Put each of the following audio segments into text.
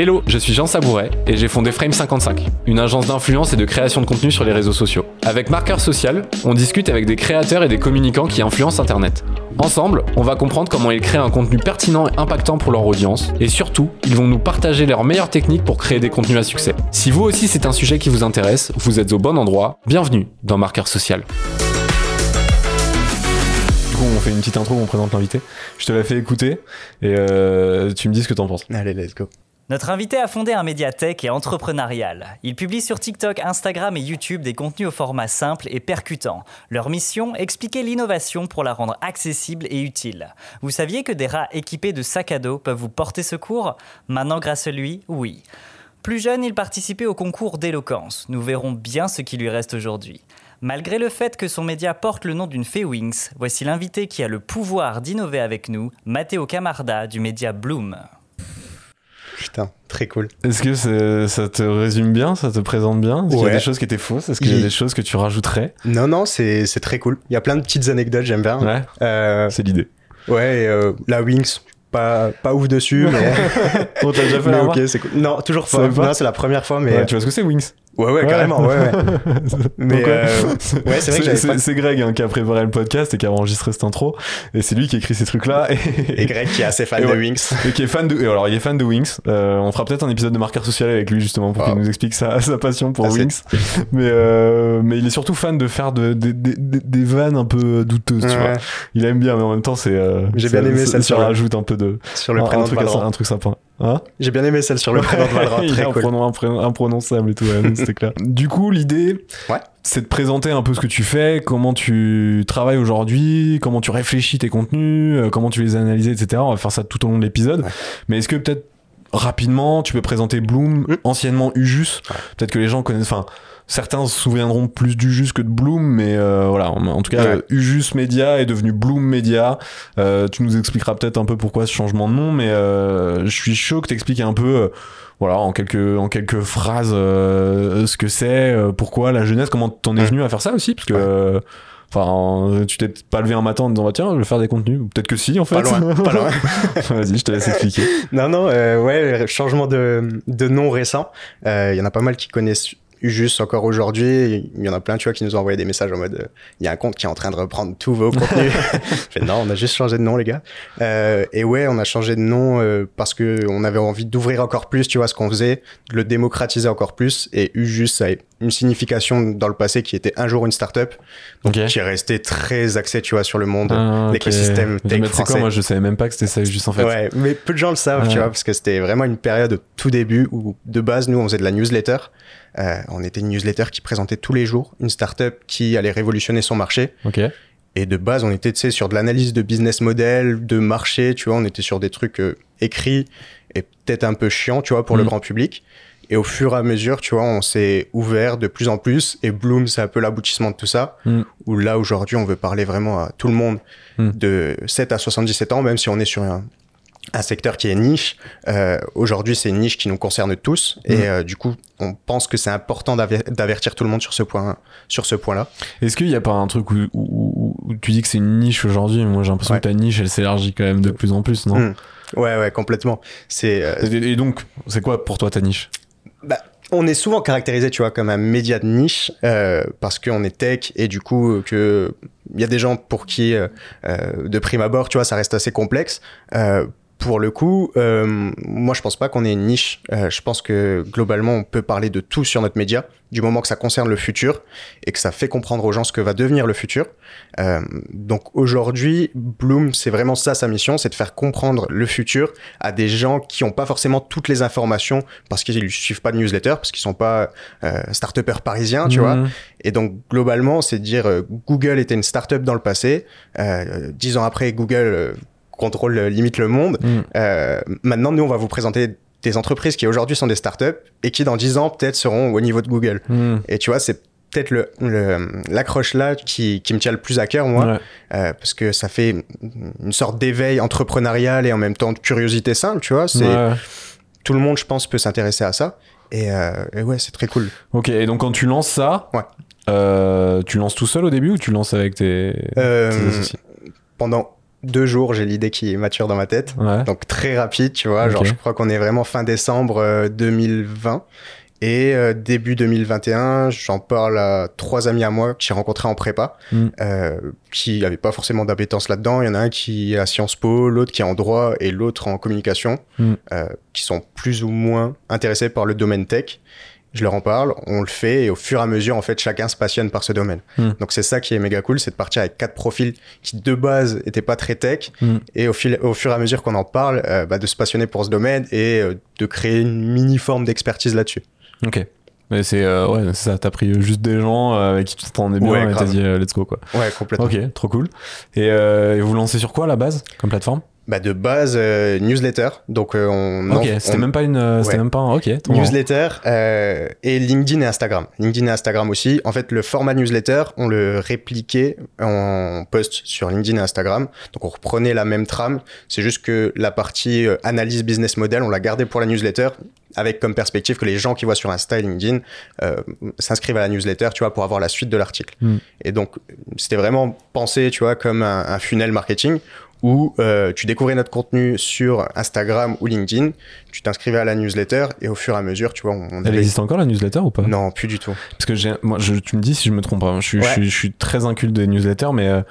Hello, je suis Jean Sabouret et j'ai fondé Frame55, une agence d'influence et de création de contenu sur les réseaux sociaux. Avec Marqueur Social, on discute avec des créateurs et des communicants qui influencent Internet. Ensemble, on va comprendre comment ils créent un contenu pertinent et impactant pour leur audience, et surtout, ils vont nous partager leurs meilleures techniques pour créer des contenus à succès. Si vous aussi c'est un sujet qui vous intéresse, vous êtes au bon endroit, bienvenue dans Marqueur Social. Du coup, on fait une petite intro, on présente l'invité. Je te la fais écouter et euh, tu me dis ce que t'en penses. Allez, let's go. Notre invité a fondé un médiathèque et entrepreneurial. Il publie sur TikTok, Instagram et YouTube des contenus au format simple et percutant. Leur mission, expliquer l'innovation pour la rendre accessible et utile. Vous saviez que des rats équipés de sacs à dos peuvent vous porter secours? Maintenant, grâce à lui, oui. Plus jeune, il participait au concours d'éloquence. Nous verrons bien ce qui lui reste aujourd'hui. Malgré le fait que son média porte le nom d'une fée Wings, voici l'invité qui a le pouvoir d'innover avec nous, Matteo Camarda du média Bloom. Putain, très cool. Est-ce que ça te résume bien, ça te présente bien? Est-ce qu'il y a des choses qui étaient fausses? Est-ce qu'il y a des choses que tu rajouterais? Non, non, c'est très cool. Il y a plein de petites anecdotes, j'aime bien. Ouais, Euh, c'est l'idée. ouais, euh, la Wings, pas, pas ouf dessus, mais, On t'a déjà fait mais la ok, c'est cool. Non, toujours pas. pas? Non, c'est la première fois, mais. Ouais, Tu vois ce que c'est Wings Ouais, ouais, carrément, ouais, ouais. Mais euh, ouais, c'est vrai que c'est- pas- c'est Greg hein, qui a préparé le podcast et qui a enregistré cette intro. Et c'est lui qui écrit ces trucs-là. Et, Et Greg qui est assez fan de. Wings. et qui est fan de. et alors, il est fan de Wings. Euh, on fera peut-être un épisode de marqueur social avec lui justement pour Ah. qu'il nous explique sa, sa passion pour Ah, Wings. Mais, euh, mais il est surtout fan de faire de, de- de- de- des vannes un peu douteuses. Tu Ouais, vois. Il aime bien, mais en même temps, c'est. euh, J'ai bien aimé ça- celle ça sur rajoute un peu de. sur le un, prénom un de truc, Valorant. un truc sympa. Hein J'ai bien aimé celle sur le prénom de Valorant, il très a un cool. pronom imprononçable et tout, ouais, c'était clair. Du coup, l'idée, Ouais. c'est de présenter un peu ce que tu fais, comment tu travailles aujourd'hui, comment tu réfléchis tes contenus, euh, comment tu les analyses, etc. On va faire ça tout au long de l'épisode. Ouais. Mais est-ce que peut-être rapidement, tu peux présenter Bloom, Mm. anciennement Ujus Ouais. Peut-être que les gens connaissent. Enfin, certains se souviendront plus d'Ujus que de Bloom, mais euh, voilà. En, en tout cas, Ouais. euh, Ujus Media est devenu Bloom Media. Euh, tu nous expliqueras peut-être un peu pourquoi ce changement de nom, mais euh, je suis chaud que t'expliques un peu. voilà, en quelques, en quelques phrases, ce que c'est, pourquoi la jeunesse, comment t'en es venu à faire ça aussi, parce que, enfin, tu t'es pas levé un matin en disant, bah, tiens, je vais faire des contenus. Peut-être que si, en fait. Pas loin, pas loin. Vas-y, je te laisse expliquer. Non, non, euh, ouais, changement de, de nom récent. Euh, Il y en a pas mal qui connaissent Ujus encore aujourd'hui. Il y en a plein, tu vois, qui nous ont envoyé des messages en mode euh, il y a un compte qui est en train de reprendre tous vos contenus. Je fais, non, on a juste changé de nom, les gars. Euh, et ouais, on a changé de nom euh, parce que on avait envie d'ouvrir encore plus, tu vois, ce qu'on faisait, de le démocratiser encore plus. Et Ujus, ça a une signification dans le passé qui était un jour une startup. Donc, Ok. qui est resté très axé, tu vois, sur le monde. Ah, l'écosystème Mais tech tu sais quoi, français. moi, je savais même pas que c'était ça, juste en fait. Ouais, mais peu de gens le savent, tu vois, parce que c'était vraiment une période au tout début où, de base, nous, on faisait de la newsletter. Euh, on était une newsletter qui présentait tous les jours une startup qui allait révolutionner son marché. Et de base, on était, sur de l'analyse de business model, de marché, tu vois, on était sur des trucs euh, écrits et peut-être un peu chiants, tu vois, pour le Mm. grand public. Et au fur et à mesure, tu vois, on s'est ouvert de plus en plus. Et Bloom, c'est un peu l'aboutissement de tout ça. Mm. Où là, aujourd'hui, on veut parler vraiment à tout le monde Mm. de 7 à 77 ans, même si on est sur un, un secteur qui est niche. Euh, aujourd'hui, c'est une niche qui nous concerne tous. Mm. Et euh, du coup, on pense que c'est important d'aver- d'avertir tout le monde sur ce point, sur ce point-là. Est-ce qu'il y a pas un truc où, où- où- où tu dis que c'est une niche aujourd'hui Moi, j'ai l'impression Ouais. que ta niche, elle s'élargit quand même de plus en plus, non? Mm. Ouais, ouais, complètement. C'est, euh, et, et donc, c'est quoi pour toi ta niche? Bah, on est souvent caractérisé, tu vois, comme un média de niche euh, parce qu'on est tech et du coup que il y a des gens pour qui, euh, de prime abord, tu vois, ça reste assez complexe. Euh, pour le coup, euh, moi je pense pas qu'on ait une niche. Euh, je pense que globalement on peut parler de tout sur notre média, du moment que ça concerne le futur et que ça fait comprendre aux gens ce que va devenir le futur. Euh, donc aujourd'hui, Bloom, c'est vraiment ça sa mission, c'est de faire comprendre le futur à des gens qui n'ont pas forcément toutes les informations parce qu'ils ne suivent pas de newsletter, parce qu'ils sont pas euh, start-upers parisiens, tu vois. Mhm. Et donc globalement, c'est de dire euh, Google était une start-up dans le passé, euh, dix ans après Google euh, contrôle euh, limite le monde. Mhm. Euh, maintenant, nous, on va vous présenter des entreprises qui aujourd'hui sont des startups et qui dans 10 ans peut-être seront au niveau de Google. Mhm. Et tu vois, c'est peut-être le, le- l'accroche là qui, qui me tient le plus à cœur, moi, Ouais. euh, parce que ça fait une sorte d'éveil entrepreneurial et en même temps de curiosité simple, tu vois. C'est, Ouais. Tout le monde, je pense, peut s'intéresser à ça. Et, euh, et ouais, c'est très cool. Ok, et donc quand tu lances ça, Ouais. euh, tu lances tout seul au début ou tu lances avec tes, tes associés? pendant deux jours, j'ai l'idée qui mature dans ma tête. Ouais. Donc très rapide, tu vois. Genre, je crois qu'on est vraiment fin décembre euh, 2020. Et euh, début 2021, j'en parle à trois amis à moi que j'ai rencontrés en prépa, Mm. euh, qui n'avaient pas forcément d'appétence là-dedans. Il y en a un qui est à Sciences Po, l'autre qui est en droit et l'autre en communication, Mm. euh, qui sont plus ou moins intéressés par le domaine tech. Je leur en parle, on le fait et au fur et à mesure, en fait, chacun se passionne par ce domaine. Mm. Donc c'est ça qui est méga cool, c'est de partir avec quatre profils qui de base étaient pas très tech Mm. et au, fil, au fur et à mesure qu'on en parle, euh, bah, de se passionner pour ce domaine et euh, de créer une mini forme d'expertise là-dessus. Ok. Mais c'est euh, ouais, ça, t'as pris juste des gens euh, avec qui tu t'entendais bien Ouais, et t'as dit let's go quoi. Ouais, complètement. Ok, trop cool. Et, et vous lancez sur quoi à la base comme plateforme? Bah, de base, euh, newsletter. Donc euh, on Ok, c'était on- même pas une, euh, c'était Ouais. même pas un. Ok. newsletter euh, et LinkedIn et Instagram. LinkedIn et Instagram aussi. En fait, le format newsletter, on le répliquait en post sur LinkedIn et Instagram. Donc, on reprenait la même trame. C'est juste que la partie euh, analyse business model, on l'a gardée pour la newsletter avec comme perspective que les gens qui voient sur Insta et LinkedIn euh, s'inscrivent à la newsletter, tu vois, pour avoir la suite de l'article. Mm. Et donc, c'était vraiment pensé, tu vois, comme un, un funnel marketing où euh, tu découvrais notre contenu sur Instagram ou LinkedIn, tu t'inscrivais à la newsletter et au fur et à mesure, tu vois, on, on Elle avait- existe encore la newsletter ou pas? Non, plus du tout. Parce que j'ai, moi, je, tu me dis si je me trompe hein. Je suis, je suis, je suis très inculte des newsletters, mais euh,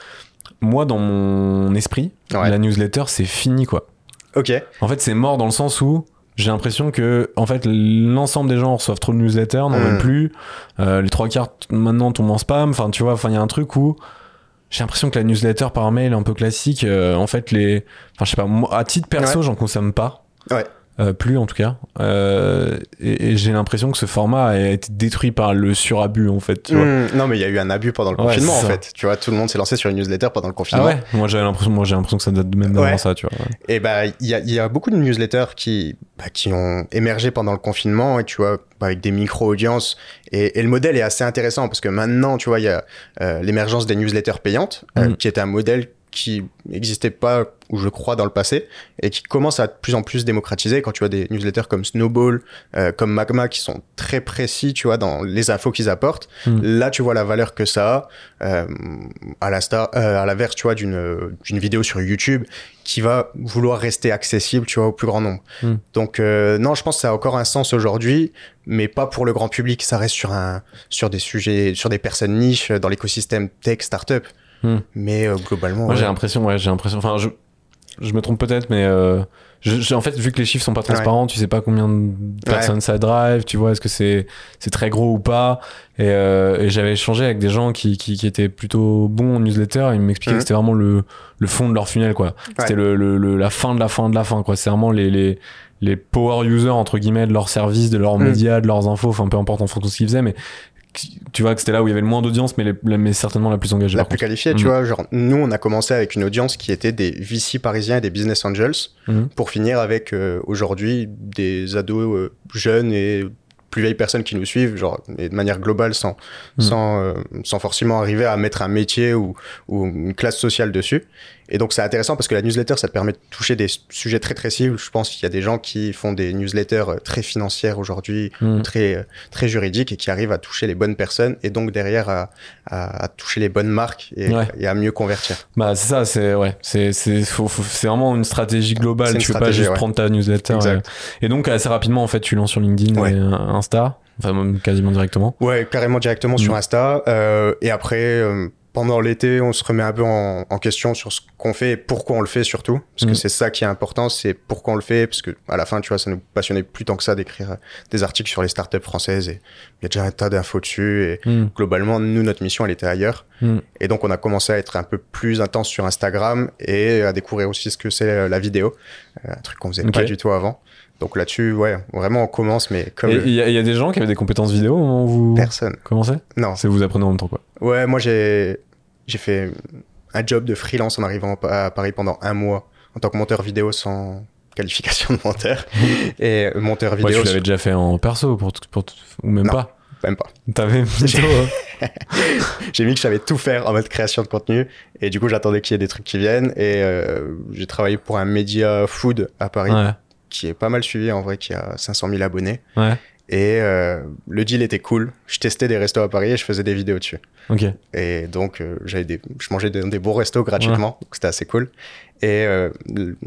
moi, dans mon esprit, Ouais. la newsletter, c'est fini, quoi. Ok. En fait, c'est mort dans le sens où j'ai l'impression que, en fait, l'ensemble des gens reçoivent trop de newsletters, n'en Mm. veulent plus. Euh, les trois quarts maintenant tombent en spam. Enfin, tu vois, enfin, il y a un truc où j'ai l'impression que la newsletter par mail un peu classique, euh, en fait, les, enfin, je sais pas, moi, à titre perso, j'en consomme pas. Ouais. Euh, plus en tout cas. Euh, et et j'ai l'impression que ce format a été détruit par le surabus en fait. Tu vois. Hmm, non, mais il y a eu un abus pendant le Ouais, confinement, en fait. Tu vois, tout le monde s'est lancé sur une newsletter pendant le Ah confinement. ouais Moi j'avais l'impression, moi j'ai l'impression que ça date même d'avant Ouais. ça, tu vois. Et bah, il y a, il y a beaucoup de newsletters qui, bah, qui ont émergé pendant le confinement et tu vois, avec des micro-audiences. Et, et le modèle est assez intéressant parce que maintenant, tu vois, il y a euh, l'émergence des newsletters payantes, euh, Mm. qui était un modèle qui n'existait pas, ou je crois, dans le passé, et qui commence à de plus en plus démocratisé quand tu vois des newsletters comme Snowball, euh, comme Magma, qui sont très précis, tu vois, dans les infos qu'ils apportent. Mm. Là, tu vois la valeur que ça a, euh, à l'instar- euh, à l'inverse, tu vois, d'une vidéo sur YouTube qui va vouloir rester accessible, tu vois, au plus grand nombre. Mm. Donc, non, je pense que ça a encore un sens aujourd'hui, mais pas pour le grand public. Ça reste sur un, sur des sujets, sur des personnes niches dans l'écosystème tech, startup. Mm. Mais euh, globalement, Moi j'ai ouais. l'impression, ouais, j'ai l'impression, enfin je, je me trompe peut-être, mais euh, je- j'ai- en fait vu que les chiffres sont pas transparents, tu sais pas combien de personnes ça drive, tu vois, est-ce que c'est c'est très gros ou pas. Et, euh, et j'avais échangé avec des gens qui, qui, qui étaient plutôt bons en newsletter, ils m'expliquaient que c'était vraiment le, le fond de leur funnel, quoi. C'était le, le, le- la fin de la fin de la fin, quoi. C'est vraiment les, les, les power users, entre guillemets, de leurs services, de leurs Mhm. médias, de leurs infos, enfin peu importe en fonction de ce qu'ils faisaient, mais tu vois que c'était là où il y avait le moins d'audience, mais, les- la- mais certainement la plus engagée. la plus contre. qualifiée, tu Mm. vois. Genre, nous, on a commencé avec une audience qui était des VC parisiens et des business angels, Mhm. pour finir avec euh, aujourd'hui des ados euh, jeunes et plus vieilles personnes qui nous suivent, genre, et de manière globale, sans, Mm. sans, euh, sans forcément arriver à mettre un métier ou, ou une classe sociale dessus. Et donc, c'est intéressant parce que la newsletter, ça te permet de toucher des sujets très très cibles. Je pense qu'il y a des gens qui font des newsletters euh, très financières aujourd'hui, Mhm. très, euh, très juridiques et qui arrivent à toucher les bonnes personnes et donc derrière à, à, à toucher les bonnes marques et, Ouais. et à mieux convertir. Bah c'est ça, c'est ouais, c'est c'est vraiment une stratégie globale. Une tu peux pas juste ouais. prendre ta newsletter. Exact. Et, et donc assez rapidement en fait, tu lances sur LinkedIn Ouais. et euh, Insta, enfin même quasiment directement? Ouais, carrément directement sur Mm. Insta. Euh, et après, euh, pendant l'été, on se remet un peu en, en question sur ce qu'on fait et pourquoi on le fait surtout. Parce Mm. que c'est ça qui est important, c'est pourquoi on le fait. Parce que à la fin, tu vois, ça nous passionnait plus tant que ça d'écrire euh, des articles sur les startups françaises. Et il y a déjà un tas d'infos dessus. Et Hmm. globalement, nous, notre mission, elle était ailleurs. Mm. Et donc, on a commencé à être un peu plus intense sur Instagram et à découvrir aussi ce que c'est euh, la vidéo. Euh, un truc qu'on faisait pas du tout avant. Donc là-dessus, ouais, vraiment, on commence, mais comme le- il y, a- il y a des gens qui avaient des compétences vidéo au moment où vous personne. commencez? Non, C'est vous apprenez en même temps quoi. Ouais, moi j'ai j'ai fait un job de freelance en arrivant à Paris pendant un mois en tant que monteur vidéo sans qualification de monteur et euh, monteur Ouais, vidéo tu l'avais déjà fait en perso pour, pour ou même Non. pas? même pas. T'avais plutôt. euh, J'ai mis que je savais tout faire en mode création de contenu et du coup j'attendais qu'il y ait des trucs qui viennent et euh, j'ai travaillé pour un média food à Paris ouais. qui est pas mal suivi en vrai qui a 500 000 abonnés Ouais. Et euh, le deal était cool. Je testais des restos à Paris et je faisais des vidéos dessus. Ok. Et donc, euh, j'avais des, je mangeais des, des bons restos gratuitement. Donc, c'était assez cool. Et euh,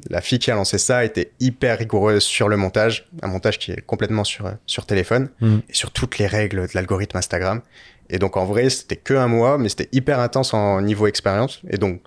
la fille qui a lancé ça était hyper rigoureuse sur le montage. Un montage qui est complètement sur, sur téléphone. Mm. Et sur toutes les règles de l'algorithme Instagram. Et donc, en vrai, c'était que un mois, mais c'était hyper intense en niveau expérience. Et donc,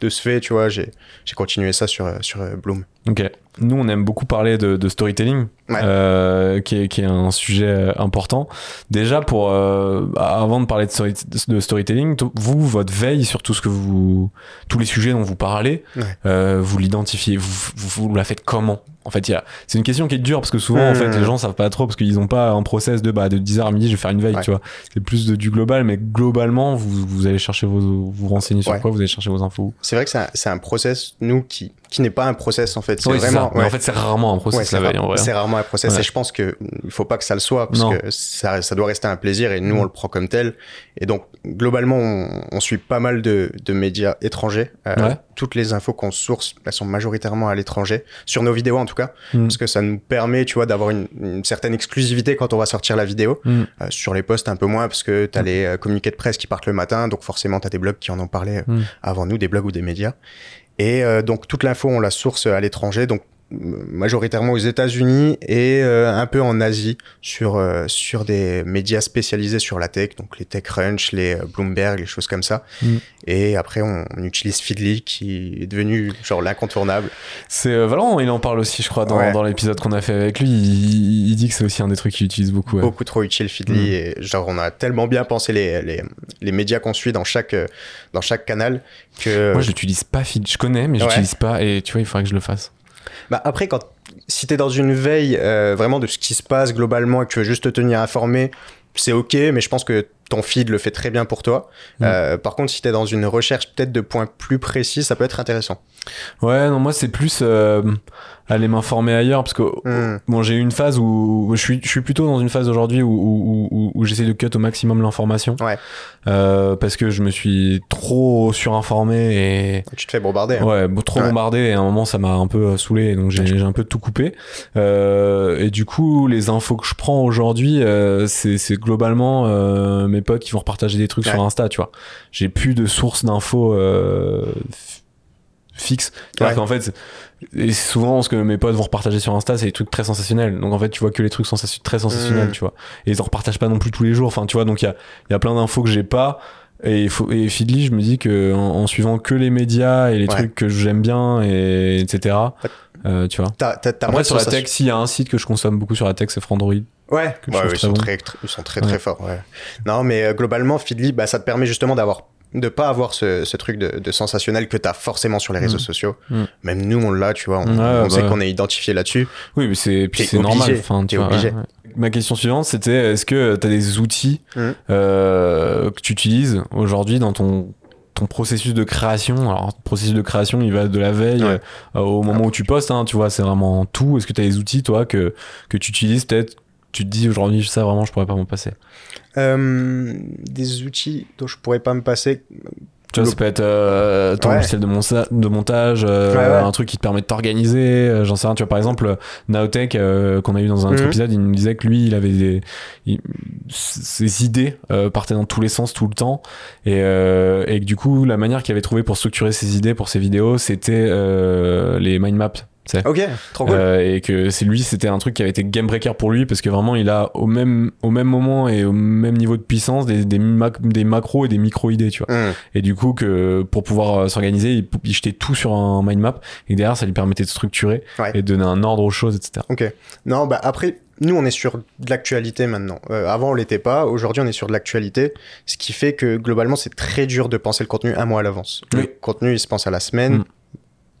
de ce fait, tu vois, j'ai j'ai continué ça sur, sur Bloom. Ok. Nous, on aime beaucoup parler de, de storytelling, Ouais. euh, qui, est, qui est un sujet euh, important. Déjà, pour euh, avant de parler de, story- de storytelling, vous, votre veille sur tout ce que vous, tous les sujets dont vous parlez, Ouais. euh, vous l'identifiez, vous, vous, vous la faites comment? En fait, c'est une question qui est dure parce que souvent, en fait, les gens savent pas trop parce qu'ils ont pas un process de bah de 10h à midi, je vais faire une veille, Ouais. tu vois. C'est plus de, du global, mais globalement, vous, vous allez chercher vos, vous renseigner sur Ouais. quoi, vous allez chercher vos infos. C'est vrai que c'est un, un process, nous, qui, qui n'est pas un process, en fait. C'est Oui, vraiment. ouais. en fait, c'est rarement un process c'est la veille, rare- en vrai. c'est rarement un process et je pense que il faut pas que ça le soit parce Non. que ça, ça doit rester un plaisir et nous Mm. on le prend comme tel et donc globalement on, on suit pas mal de, de médias étrangers Euh, toutes les infos qu'on source elles sont majoritairement à l'étranger sur nos vidéos en tout cas Mm. parce que ça nous permet tu vois d'avoir une, une certaine exclusivité quand on va sortir la vidéo Mm. Euh, sur les posts un peu moins parce que t'as les euh, communiqués de presse qui partent le matin donc forcément t'as des blogs qui en ont parlé euh, Mm. avant nous des blogs ou des médias et euh, donc toute l'info, on la source à l'étranger, donc majoritairement aux États-Unis et euh, un peu en Asie sur euh, sur des médias spécialisés sur la tech, donc les TechCrunch, les euh, Bloomberg, les choses comme ça. Mm. Et après, on, on utilise Feedly qui est devenu genre l'incontournable. C'est euh, Valorant, il en parle aussi, je crois, dans, Ouais. dans l'épisode qu'on a fait avec lui. Il, il dit que c'est aussi un des trucs qu'il utilise beaucoup. ouais. Beaucoup trop utile Feedly Mm. et genre on a tellement bien pensé les les, les médias qu'on suit dans chaque euh, dans chaque canal que Moi, je l'utilise pas, Feed. Je connais, mais je Ouais. pas. Et tu vois, il faudrait que je le fasse. Bah après, quand si t'es dans une veille euh, vraiment de ce qui se passe globalement et que tu veux juste te tenir informé, c'est ok, mais je pense que ton feed le fait très bien pour toi. Mm. Euh, par contre, si t'es dans une recherche peut-être de points plus précis, ça peut être intéressant. Ouais, non, moi, c'est plus euh, aller m'informer ailleurs. Parce que Mm. bon, j'ai eu une phase où je suis, je suis plutôt dans une phase aujourd'hui où, où, où, où j'essaie de cut au maximum l'information. Ouais. Euh, parce que je me suis trop surinformé et. Tu te fais bombarder. hein. Ouais, trop Ouais. bombardé et à un moment ça m'a un peu euh, saoulé donc j'ai j'ai un peu tout coupé. Euh, et du coup, les infos que je prends aujourd'hui, euh, c'est c'est globalement euh, mes potes qui vont repartager des trucs Ouais. sur Insta, tu vois. J'ai plus de sources d'infos f- fixes. C'est-à-dire Ouais. qu'en fait, et souvent ce que mes potes vont repartager sur Insta, c'est des trucs très sensationnels. Donc en fait, tu vois que les trucs sensation- très sensationnels, Mm. tu vois. Et ils en repartagent pas non plus tous les jours. Enfin, tu vois, donc il y a, y a plein d'infos que j'ai pas. Et, faut, et Feedly, je me dis que en, en suivant que les médias et les Ouais. trucs que j'aime bien, et etc. euh, tu vois. T'as moins Après, de sur la tech, s'il y a un site que je consomme beaucoup sur la tech, c'est Frandroid. Ouais, Ouais, trouve ils, sont bon. très, tr- ils sont très Ouais. très forts. Ouais. Non, mais euh, globalement, Feedly, bah, ça te permet justement d'avoir de pas avoir ce, ce truc de, de sensationnel que t'as forcément sur les réseaux Mm. sociaux. Mm. Même nous, on l'a, tu vois. On, Ouais, on bah sait ouais. qu'on est identifié là-dessus. Oui, mais c'est normal. Enfin, tu T'es vois, obligé. ouais. Ma question suivante, c'était est-ce que tu as des outils Mhm. euh, que tu utilises aujourd'hui dans ton ton processus de création? Alors processus de création il va de la veille euh, au moment où tu postes hein, tu vois c'est vraiment tout est-ce que tu as des outils toi que que tu utilises peut-être tu te dis aujourd'hui ça vraiment je pourrais pas m'en passer Euh, des outils dont je pourrais pas me passer. tu vois Le- ça peut être euh, ton Ouais. logiciel de, monta- de montage euh, Ouais, ouais. un truc qui te permet de t'organiser j'en sais rien tu vois par exemple Naotech qu'on a eu dans un autre Mhm. épisode il nous disait que lui il avait des il- ses idées partaient dans tous les sens tout le temps et, et que du coup la manière qu'il avait trouvé pour structurer ses idées pour ses vidéos c'était les mind maps. Ok, trop cool. Euh, et que c'est lui c'était un truc qui avait été game breaker pour lui parce que vraiment il a au même au même moment et au même niveau de puissance des des, mac- des macros et des micro idées tu vois Mm. et du coup que pour pouvoir euh, s'organiser il, il jetait tout sur un mind map et derrière ça lui permettait de structurer Ouais. et de donner un ordre aux choses etc Ok. Non, bah après, nous, on est sur de l'actualité maintenant. Euh, avant, on l'était pas. Aujourd'hui, on est sur de l'actualité. Ce qui fait que globalement, c'est très dur de penser le contenu un mois à l'avance. Le Oui. contenu, il se pense à la semaine. Mm.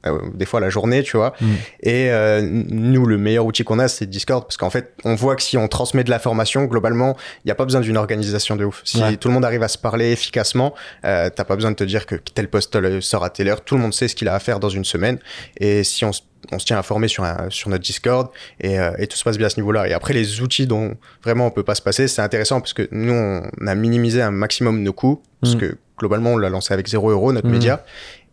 Euh, des fois la journée, tu vois. Mm. Et euh, nous, le meilleur outil qu'on a, c'est Discord, parce qu'en fait, on voit que si on transmet de l'information, globalement, il n'y a pas besoin d'une organisation de ouf. Si Ouais. tout le monde arrive à se parler efficacement, euh, t'as pas besoin de te dire que tel post euh, sort à telle heure. Tout le monde sait ce qu'il a à faire dans une semaine. Et si on, s- on se tient informé sur, un, sur notre Discord, et, euh, et tout se passe bien à ce niveau-là. Et après, les outils dont vraiment on peut pas se passer, c'est intéressant parce que nous, on a minimisé un maximum nos coûts, parce Mm. que globalement, on l'a lancé avec 0 euros, notre Mm. média.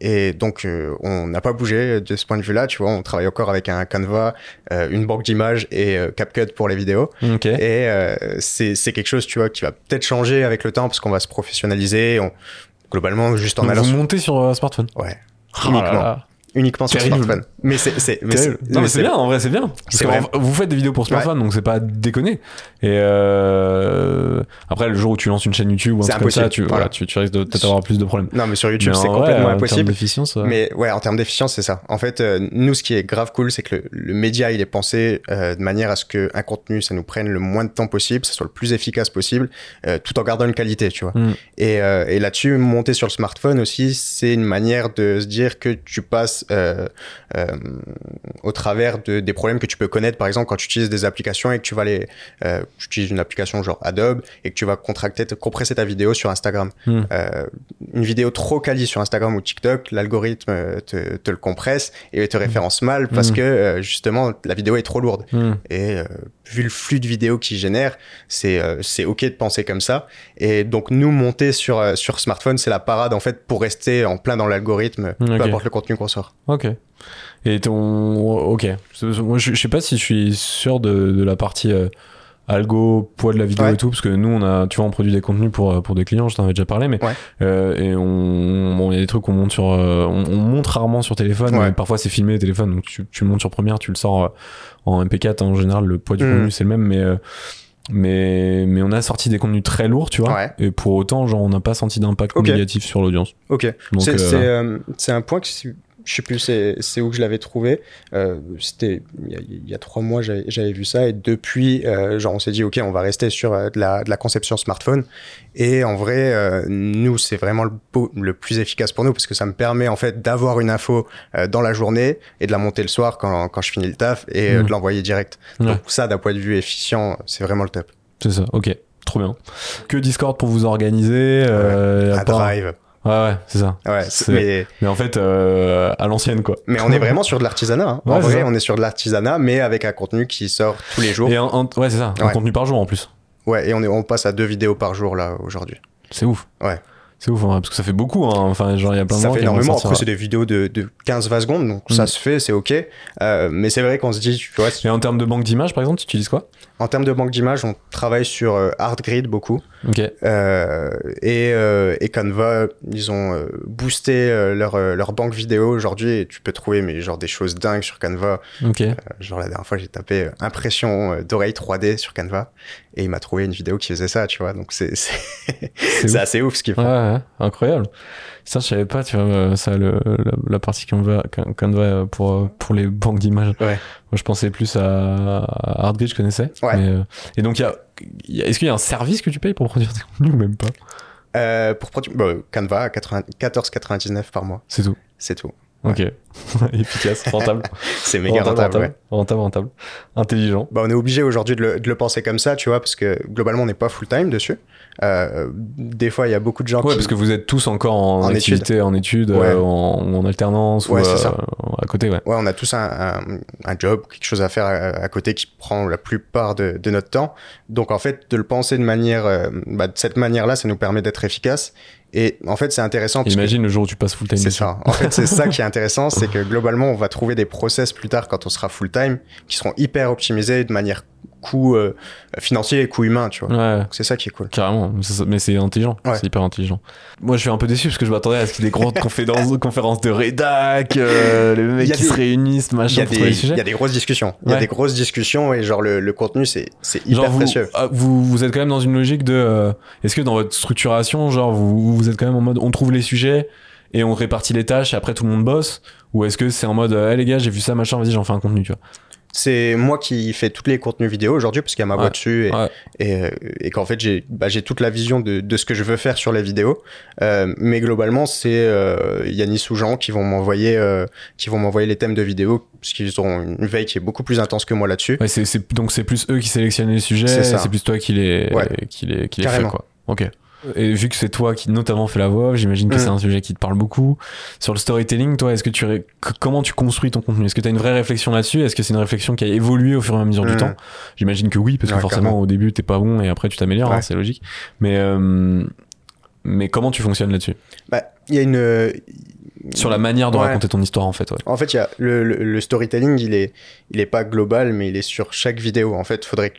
Et donc, euh, on n'a pas bougé de ce point de vue-là, tu vois. On travaille encore avec un Canva, euh, une banque d'images et euh, CapCut pour les vidéos. Et c'est c'est quelque chose, tu vois, qui va peut-être changer avec le temps parce qu'on va se professionnaliser. On, globalement, juste en Donc allant. vous sur- montez sur euh, smartphone. Ouais. Là Uniquement. sur Terrible. smartphone. Mais c'est c'est bien, en vrai, c'est bien. Parce C'est que vrai. en- vous faites des vidéos pour smartphone, donc c'est pas à déconner. Et euh, après, le jour où tu lances une chaîne YouTube ou un C'est truc comme ça, impossible. tu, voilà, Voilà. tu, tu risques de peut-être avoir plus de problèmes. Non, mais sur YouTube, en c'est complètement en termes impossible. d'efficience, euh, Mais ouais, en termes d'efficience, c'est ça. En fait, euh, nous, ce qui est grave cool, c'est que le, le média, il est pensé euh, de manière à ce qu'un contenu, ça nous prenne le moins de temps possible, ça soit le plus efficace possible, tout en gardant une qualité, tu vois. Mm. Et, et là-dessus, monter sur le smartphone aussi, c'est une manière de se dire que tu passes euh, euh, au travers de, des problèmes que tu peux connaître, par exemple, quand tu utilises des applications et que tu vas les... Euh, tu utilises une application genre Adobe et que tu vas contracter, compresser ta vidéo sur Instagram. Mm. Euh, une vidéo trop quali sur Instagram ou TikTok, l'algorithme te, te le compresse et te référence mal parce Mm. que justement la vidéo est trop lourde. hmm. Et vu le flux de vidéos qu'il génère, c'est euh, c'est ok de penser comme ça. Et donc nous monter sur euh, sur smartphone, c'est la parade en fait pour rester en plein dans l'algorithme, Ok. peu importe le contenu qu'on sort. Ok. Et ton. Ok. Moi, je, je sais pas si je suis sûr de, de la partie euh, algo, poids de la vidéo Ouais. et tout, parce que nous, on a, tu vois, on produit des contenus pour, euh, pour des clients, je t'en avais déjà parlé, mais. Ouais. euh, et on. Bon, il y a des trucs qu'on monte sur. euh, on, on monte rarement sur téléphone, Ouais. mais parfois c'est filmé téléphone, donc tu, tu le montes sur Premiere, tu le sors euh, en MP4, en général, le poids du Mm. contenu, c'est le même, mais. euh, mais, mais on a sorti des contenus très lourds, tu vois. Ouais. Et pour autant, genre, on n'a pas senti d'impact Ok. négatif sur l'audience. Ok. C'est euh, euh, un point que je sais plus c'est où que je l'avais trouvé. Euh, C'était il y, a, il y a trois mois j'avais vu ça et depuis euh, genre on s'est dit ok on va rester sur euh, de, la, de la conception smartphone et en vrai nous c'est vraiment le, plus efficace pour nous parce que ça me permet en fait d'avoir une info dans la journée et de la monter le soir quand, quand je finis le taf et de l'envoyer direct. Ouais. Donc ça d'un point de vue efficient c'est vraiment le top. C'est ça, ok. Trop bien. Que Discord pour vous organiser. euh, À Drive. Ouais, ouais, c'est ça. Ouais, mais Mais en fait, euh, à l'ancienne, quoi. Mais on est vraiment sur de l'artisanat. Hein. en Ouais, vrai, on est sur de l'artisanat, mais avec un contenu qui sort tous les jours. Et un, un- ouais, c'est ça. Un contenu par jour en plus. Ouais, et on, est, on passe à deux vidéos par jour là aujourd'hui. C'est ouf. Ouais. C'est ouf, hein, parce que ça fait beaucoup. Hein. Enfin, genre, il y a plein de Ça fait énormément. Après, c'est des vidéos de, de 15-20 secondes, donc ça Mm. se fait, c'est ok. Euh, mais c'est vrai qu'on se dit, tu vois, Et en termes de banque d'images, par exemple, tu utilises quoi? En termes de banque d'images, on travaille sur euh, ArtGrid beaucoup. Euh, et, euh, et Canva, ils ont boosté leur, leur banque vidéo aujourd'hui et tu peux trouver mais, genre des choses dingues sur Canva. Euh, genre la dernière fois, j'ai tapé impression d'oreille 3D sur Canva et il m'a trouvé une vidéo qui faisait ça, tu vois. Donc c'est c'est C'est c'est ouf. assez ouf ce qu'ils font. Ouais, ouais, incroyable. Ça, je savais pas, tu vois, euh, ça, le, la, la partie Canva, Can- Canva euh, pour, euh, pour les banques d'images. Ouais. Moi, je pensais plus à, à ArtGrid, je connaissais. Ouais. Mais, et donc, il y a, y a- est-ce qu'il y a un service que tu payes pour produire tes contenus ou même pas? Euh, pour produire bah, Canva à 80 14,99 par mois, C'est tout. c'est tout. Ok. Efficace, rentable. C'est méga rentable, rentable. ouais. rentable, rentable. Intelligent. Bah, on est obligé aujourd'hui de le, de le penser comme ça, tu vois, parce que globalement, on n'est pas full time dessus. Euh, des fois, il y a beaucoup de gens Ouais, qui. parce que vous êtes tous encore en, En activité, en études, Ouais. euh, en, en alternance Ouais, ou euh, ça. à côté, ouais. Ouais, on a tous un, un, un job, quelque chose à faire à, à côté qui prend la plupart de, de notre temps. Donc, en fait, de le penser de manière, euh, bah, de cette manière-là, ça nous permet d'être efficace. Et en fait, c'est intéressant parce que Imagine le jour où tu passes full time. C'est ça. En fait, c'est ça qui est intéressant, c'est que globalement, on va trouver des process plus tard quand on sera full time qui seront hyper optimisés de manière coût euh, financier et coût humain, tu vois. Ouais. C'est ça qui est cool. Carrément, mais c'est- intelligent, Ouais. c'est hyper intelligent. Moi je suis un peu déçu parce que je m'attendais à ce qu'il y ait des grandes conférences, conférences de rédac, euh, les mecs qui des- se réunissent, machin, pour des, les sujets. il y a des grosses discussions. Il y a des grosses discussions et genre le, le contenu, c'est c'est hyper Genre vous, précieux. ah, vous, vous êtes quand même dans une logique de. euh, Est-ce que dans votre structuration, genre vous, vous êtes quand même en mode on trouve les sujets et on répartit les tâches et après tout le monde bosse? Ou est-ce que c'est en mode hey, les gars, j'ai vu ça, machin, vas-y, j'en fais un contenu, tu vois? C'est moi qui fais tous les contenus vidéo aujourd'hui parce qu'il y a ma voix dessus et, Ouais. et, euh, et qu'en fait j'ai bah, j'ai toute la vision de, de ce que je veux faire sur les vidéos. Euh, mais globalement, c'est euh, Yanis ou Jean qui vont m'envoyer euh, qui vont m'envoyer les thèmes de vidéos parce qu'ils ont une veille qui est beaucoup plus intense que moi là-dessus. Ouais, donc c'est plus eux qui sélectionnent les sujets, C'est plus toi qui les, qui les, qui les fait, quoi. Ok. Et vu que c'est toi qui notamment fait la voix, j'imagine que Mm. c'est un sujet qui te parle beaucoup. Sur le storytelling, toi, est-ce que tu ré- comment tu construis ton contenu? Est-ce que tu as une vraie réflexion là-dessus? Est-ce que c'est une réflexion qui a évolué au fur et à mesure du Mm. temps? J'imagine que oui, parce que Ouais, forcément au début t'es pas bon et après tu t'améliores, hein, c'est logique. Mais euh, mais comment tu fonctionnes là-dessus? Bah, il y a une Sur la manière de Ouais. raconter ton histoire, en fait. Ouais. En fait, il y a le, le- le storytelling, il est, il est pas global, mais il est sur chaque vidéo. En fait, faudrait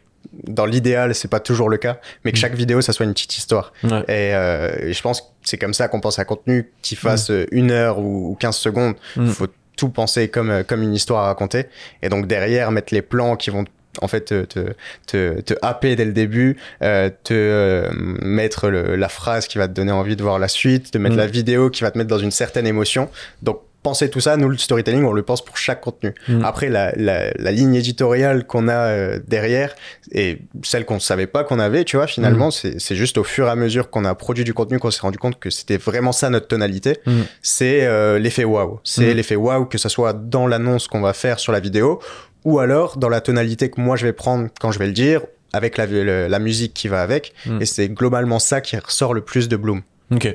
dans l'idéal, c'est pas toujours le cas, mais que Mm. chaque vidéo, ça soit une petite histoire. Ouais. Et, euh, et je pense que c'est comme ça qu'on pense à contenu qui fasse euh, une heure ou, ou 15 secondes. Mm. faut tout penser comme, euh, comme une histoire à raconter. Et donc derrière, mettre les plans qui vont en fait te, te, te, te happer dès le début, euh, te euh, mettre le- la phrase qui va te donner envie de voir la suite, te mettre Mm. la vidéo qui va te mettre dans une certaine émotion. Donc penser tout ça, nous le storytelling, on le pense pour chaque contenu. Mm. Après, la, la, la ligne éditoriale qu'on a euh, derrière et celle qu'on savait pas qu'on avait, tu vois, Mm. finalement, c'est c'est juste au fur et à mesure qu'on a produit du contenu qu'on s'est rendu compte que c'était vraiment ça notre tonalité. Mm. C'est euh, l'effet waouh. C'est Mm. l'effet waouh que ça soit dans l'annonce qu'on va faire sur la vidéo ou alors dans la tonalité que moi je vais prendre quand je vais le dire avec la, le- la musique qui va avec. Mm. Et c'est globalement ça qui ressort le plus de Bloom. Ok.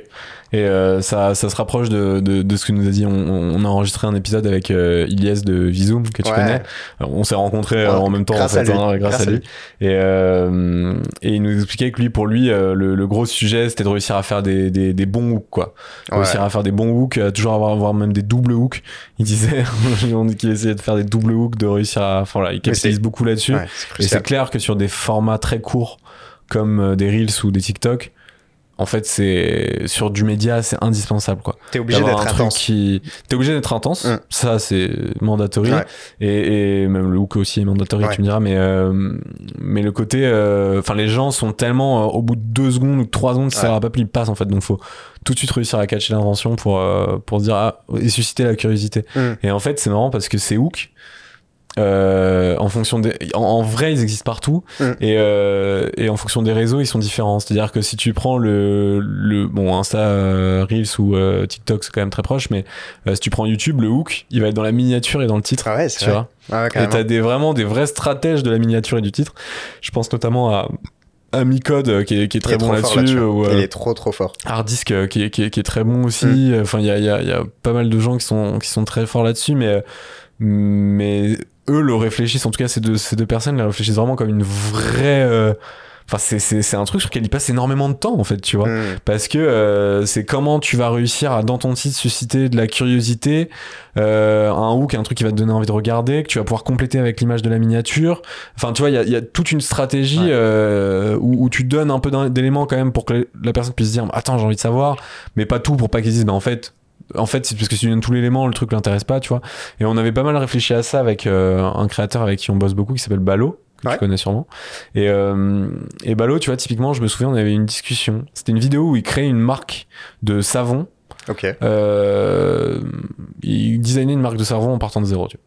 Et euh, ça, ça se rapproche de, de, de ce que nous a dit. On, on a enregistré un épisode avec euh, Ilyes de Vizoom, que tu Ouais. connais. Alors, on s'est rencontrés euh, Ouais, en même temps, en grâce fait, à lui. hein, grâce, Grâce à à lui. Et, euh, et il nous expliquait que lui, pour lui, euh, le, le gros sujet, c'était de réussir à faire des, des, des bons hooks, quoi. Ouais. Réussir à faire des bons hooks, à toujours avoir, avoir même des doubles hooks. Il disait, qu'il essayait de faire des doubles hooks, de réussir à. Enfin, voilà, il capitalise beaucoup là-dessus. Et c'est clair que sur des formats très courts, comme euh, des Reels ou des TikTok, en fait, c'est sur du média, c'est indispensable, quoi. T'es obligé d'être intense. qui t'es obligé d'être intense Mm. ça c'est mandatory Ouais. et, et même le hook aussi est mandatory Ouais. tu me diras mais euh, mais le côté euh, enfin les gens sont tellement euh, au bout de deux secondes ou trois secondes ça Ouais. pas plus ils passent en fait donc faut tout de suite réussir à catcher l'intention pour euh, pour dire ah, et susciter la curiosité Mm. et en fait c'est marrant parce que ces hooks euh, en fonction des en, en vrai ils existent partout Mm. et, euh, et en fonction des réseaux ils sont différents c'est à dire que si tu prends le, le bon Insta euh, Reels ou euh, TikTok c'est quand même très proche mais euh, si tu prends YouTube le hook il va être dans la miniature et dans le titre Ah ouais, c'est tu vrai. vois Ouais, et t'as des vraiment des vrais stratèges de la miniature et du titre je pense notamment à à Micode euh, qui est, qui est très est bon là-dessus ou, euh, Il est trop trop fort. Hard Disk euh, qui est, qui, est, qui est très bon aussi. Mm. Enfin, il y a, il y, a, y a pas mal de gens qui sont, qui sont très forts là-dessus, mais, mais eux le réfléchissent, en tout cas ces deux, ces deux personnes le réfléchissent vraiment comme une vraie. euh, Enfin, c'est- c'est c'est un truc sur lequel ils passent énormément de temps, en fait, tu vois. Mm. Parce que euh, c'est comment tu vas réussir à, dans ton titre, susciter de la curiosité, euh, un hook, un truc qui va te donner envie de regarder, que tu vas pouvoir compléter avec l'image de la miniature. Enfin, tu vois, il y a, y a toute une stratégie Ouais. euh, où, où tu donnes un peu d'éléments quand même pour que la personne puisse dire Attends, j'ai envie de savoir, mais pas tout pour pas qu'ils disent Bah, en fait. En fait, c'est parce que si tu donnes tout l'élément, le truc l'intéresse pas, tu vois. Et on avait pas mal réfléchi à ça avec euh, un créateur avec qui on bosse beaucoup qui s'appelle Balo, que Ouais. tu connais sûrement. Et, euh, et Balo, tu vois, typiquement, je me souviens, on avait une discussion. C'était une vidéo où il créait une marque de savon. Ok. Euh, il designait une marque de savon en partant de zéro, tu vois.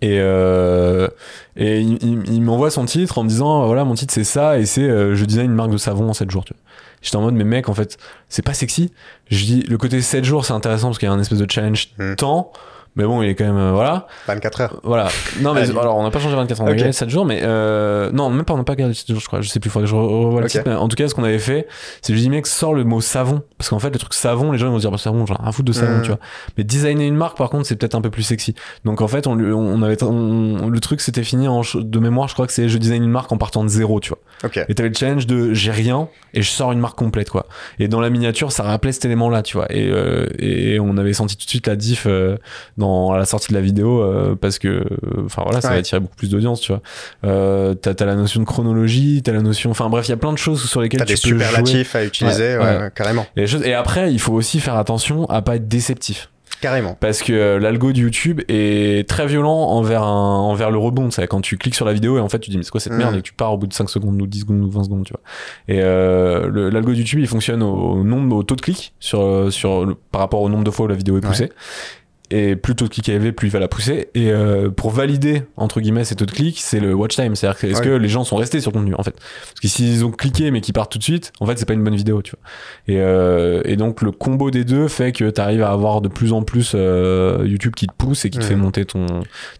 Et, euh, et il, il- il m'envoie son titre en me disant voilà mon titre c'est ça et c'est euh, je design une marque de savon en 7 jours tu vois. J'étais en mode mais mec en fait c'est pas sexy. Je dis le côté 7 jours c'est intéressant parce qu'il y a un espèce de challenge Mm. temps mais bon il est quand même euh, voilà 24 heures. voilà. Non, mais Allez. alors on n'a pas changé 24 heures, on a gardé 7 jours, mais euh, non, même pas, on n'a pas gardé 7 jours, je crois. Je sais plus, faudrait que je re- revoie le Ok. titre, mais en tout cas, ce qu'on avait fait, c'est que je dis, mec, sors le mot savon. Parce qu'en fait, le truc savon, les gens ils vont se dire, bah, savon, genre, un foot de savon, Mm. tu vois. Mais designer une marque, par contre, c'est peut-être un peu plus sexy. Donc en fait, on, on avait, on- le truc s'était fini en, de mémoire, je crois que c'est je design une marque en partant de zéro, tu vois. Ok. Et t'avais le challenge de j'ai rien et je sors une marque complète quoi. Et dans la miniature, ça rappelait cet élément-là, tu vois. Et, euh, et on avait senti tout de suite la diff euh, dans à la sortie de la vidéo euh, parce que, euh, enfin voilà, ça va attirer beaucoup plus d'audience, tu vois. Euh, t'as t'as la notion de chronologie, t'as la notion, enfin bref, il y a plein de choses sur lesquelles T'as tu des peux jouer. superlatifs à utiliser, Ouais, ouais, carrément. Et, choses- et après, il faut aussi faire attention à pas être déceptif. Carrément. Parce que euh, l'algo de YouTube est très violent envers, un, envers le rebond. C'est quand tu cliques sur la vidéo et en fait tu dis mais c'est quoi cette Mm. merde? Et que tu pars au bout de 5 secondes ou 10 secondes ou 20 secondes, tu vois. Et euh, l'algo de YouTube il fonctionne au, au nombre, au taux de clics sur, sur le- par rapport au nombre de fois où la vidéo est poussée. Et plus le taux de clic est élevé, plus il va la pousser. Et euh, pour valider, entre guillemets, ces taux de clics, c'est le watch time. C'est-à-dire que est-ce Ouais. que les gens sont restés sur le contenu, en fait? Parce que s'ils ont cliqué mais qu'ils partent tout de suite, en fait, c'est pas une bonne vidéo, tu vois. Et, euh, et donc, le combo des deux fait que tu arrives à avoir de plus en plus euh, YouTube qui te pousse et qui te fait monter ton,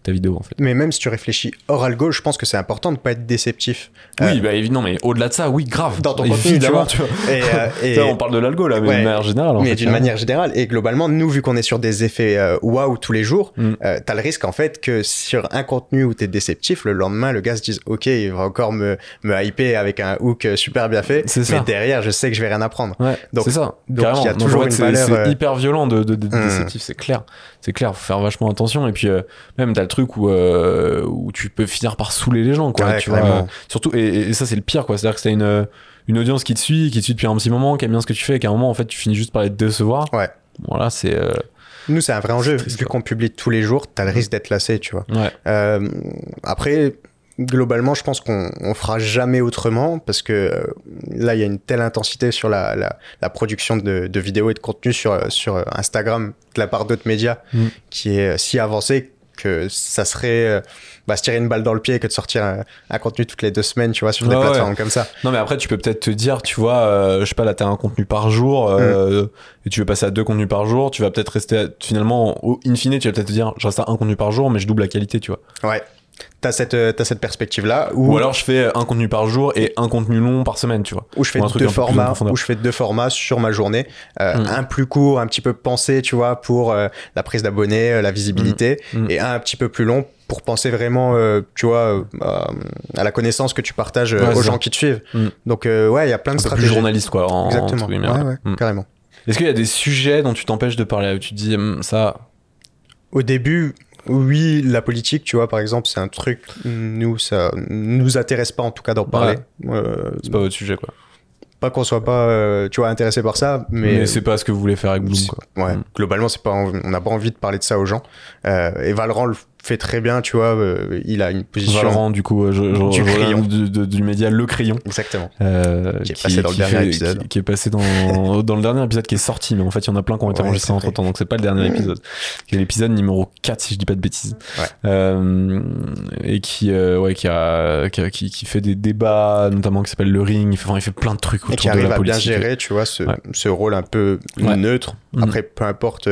ta vidéo, en fait. Mais même si tu réfluis hors algo, je pense que c'est important de pas être déceptif. Oui, bah évidemment, mais au-delà de ça, oui, grave. Dans ton contenu, tu vois. Et, euh, et- on parle de l'algo, là, mais Ouais. de manière générale. en mais d'une hein. manière générale. Et globalement, nous, vu qu'on est sur des effets waouh tous les jours, Mm. euh, t'as le risque en fait que sur un contenu où t'es déceptif, le lendemain le gars se dise ok il va encore me, me hyper avec un hook euh, super bien fait, C'est mais derrière je sais que je vais rien apprendre. Ouais, Donc- c'est ça. donc, il y a Donc, toujours fait, une c'est- valeur, C'est euh, hyper violent de, de, de- de Hmm. déceptif, c'est clair. C'est clair, faut faire vachement attention. Et puis, euh, même, t'as le truc où, euh, où tu peux finir par saouler les gens, quoi. Ouais, tu vois, surtout, et, et ça, c'est le pire, quoi. C'est-à-dire que t'as une, une audience qui te suit, qui te suit depuis un petit moment, qui aime bien ce que tu fais, et qu'à un moment, en fait, tu finis juste par les décevoir. Ouais. Voilà, c'est. euh, Nous c'est un vrai enjeu triste, vu qu'on publie tous les jours, t'as le risque d'être lassé tu vois. ouais. Euh, après, globalement, je pense qu'on on fera jamais autrement parce que euh, là, il y a une telle intensité sur la, la, la production de, de vidéos et de contenu sur, sur Instagram de la part d'autres médias Mm. qui est si avancée que ça serait euh, bah, se tirer une balle dans le pied que de sortir un, un contenu toutes les deux semaines, tu vois, sur des plateformes comme ça. Non, mais après, tu peux peut-être te dire, tu vois, euh, je sais pas, là, t'as un contenu par jour, euh, et tu veux passer à deux contenus par jour, tu vas peut-être rester, à- finalement, au in fine, tu vas peut-être te dire, je reste à un contenu par jour, mais je double la qualité, tu vois. Ouais. T'as cette, euh, cette perspective-là Ou alors, je fais un contenu par jour et un contenu long par semaine, tu vois. où je fais ou deux formats, où je fais deux formats sur ma journée, Euh, Mm. un plus court, un petit peu pensé, tu vois, pour euh, la prise d'abonnés, euh, la visibilité, Mm. Mm. et un un petit peu plus long pour penser vraiment, euh, tu vois, euh, à- la connaissance que tu partages Ouais, aux gens ça. qui te suivent. Mm. Donc ouais, il y a plein de Un peu plus stratégies. journaliste, quoi. En, Exactement. ouais, Mm. carrément. Est-ce qu'il y a des sujets dont tu t'empêches de parler où tu te dis, hum, ça. Au début, oui, la politique, tu vois, par exemple, c'est un truc, nous, ça nous intéresse pas en tout cas d'en parler. Euh, C'est pas votre sujet, quoi. pas qu'on soit pas, euh, tu vois, intéressé par ça, mais, Mais, c'est pas ce que vous voulez faire avec Bloom, quoi. Ouais, Mm. globalement, c'est pas, on n'a pas envie de parler de ça aux gens. Euh, et Valorant le fait très bien, tu vois. euh, il a une position. Valorant, du coup, euh, je, je, Du crayon. du, de- du média Le Crayon. Exactement. euh, Qui est passé dans le dernier épisode. Qui, est passé dans, dans le dernier épisode qui est sorti, mais en fait, il y en a plein qui ont été Ouais, enregistrés entre temps, donc c'est pas le dernier épisode. C'est l'épisode numéro 4, si je dis pas de bêtises. Ouais. Euh, et qui, ouais, qui, a, qui, fait des débats, notamment qui s'appelle Le Ring. Il fait, enfin, il fait plein de trucs autour Et qui de arrive la à bien politique. gérer, tu vois, ce, Ouais. ce rôle un peu neutre. Mm. Après, peu importe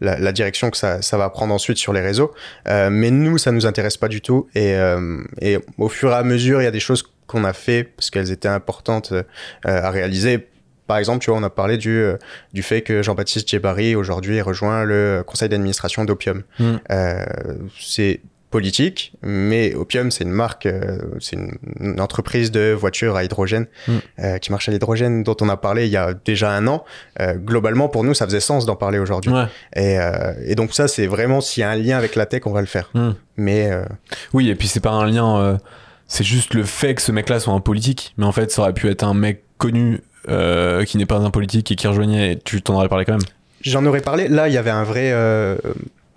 la, la direction que ça, ça va prendre ensuite sur les réseaux. Euh, mais nous, ça nous intéresse pas du tout. Et, euh, et au fur et à mesure, il y a des choses qu'on a fait parce qu'elles étaient importantes euh, à réaliser. Par exemple, tu vois, on a parlé du, euh, du fait que Jean-Baptiste Djebari aujourd'hui rejoint le conseil d'administration d'Opium. Mm. Euh, c'est politique, mais Opium, c'est une marque, euh, c'est une, une entreprise de voitures à hydrogène Mm. euh, qui marche à l'hydrogène, dont on a parlé il y a déjà un an. Euh, globalement, pour nous, ça faisait sens d'en parler aujourd'hui. Ouais. Et, et donc ça, c'est vraiment s'il y a un lien avec la tech, on va le faire. Mm. Mais Oui, et puis c'est pas un lien. c'est juste le fait que ce mec-là soit un politique, mais en fait, ça aurait pu être un mec connu qui n'est pas un politique et qui rejoignait. Et tu t'en aurais parlé quand même. j'en aurais parlé. Là, il y avait un vrai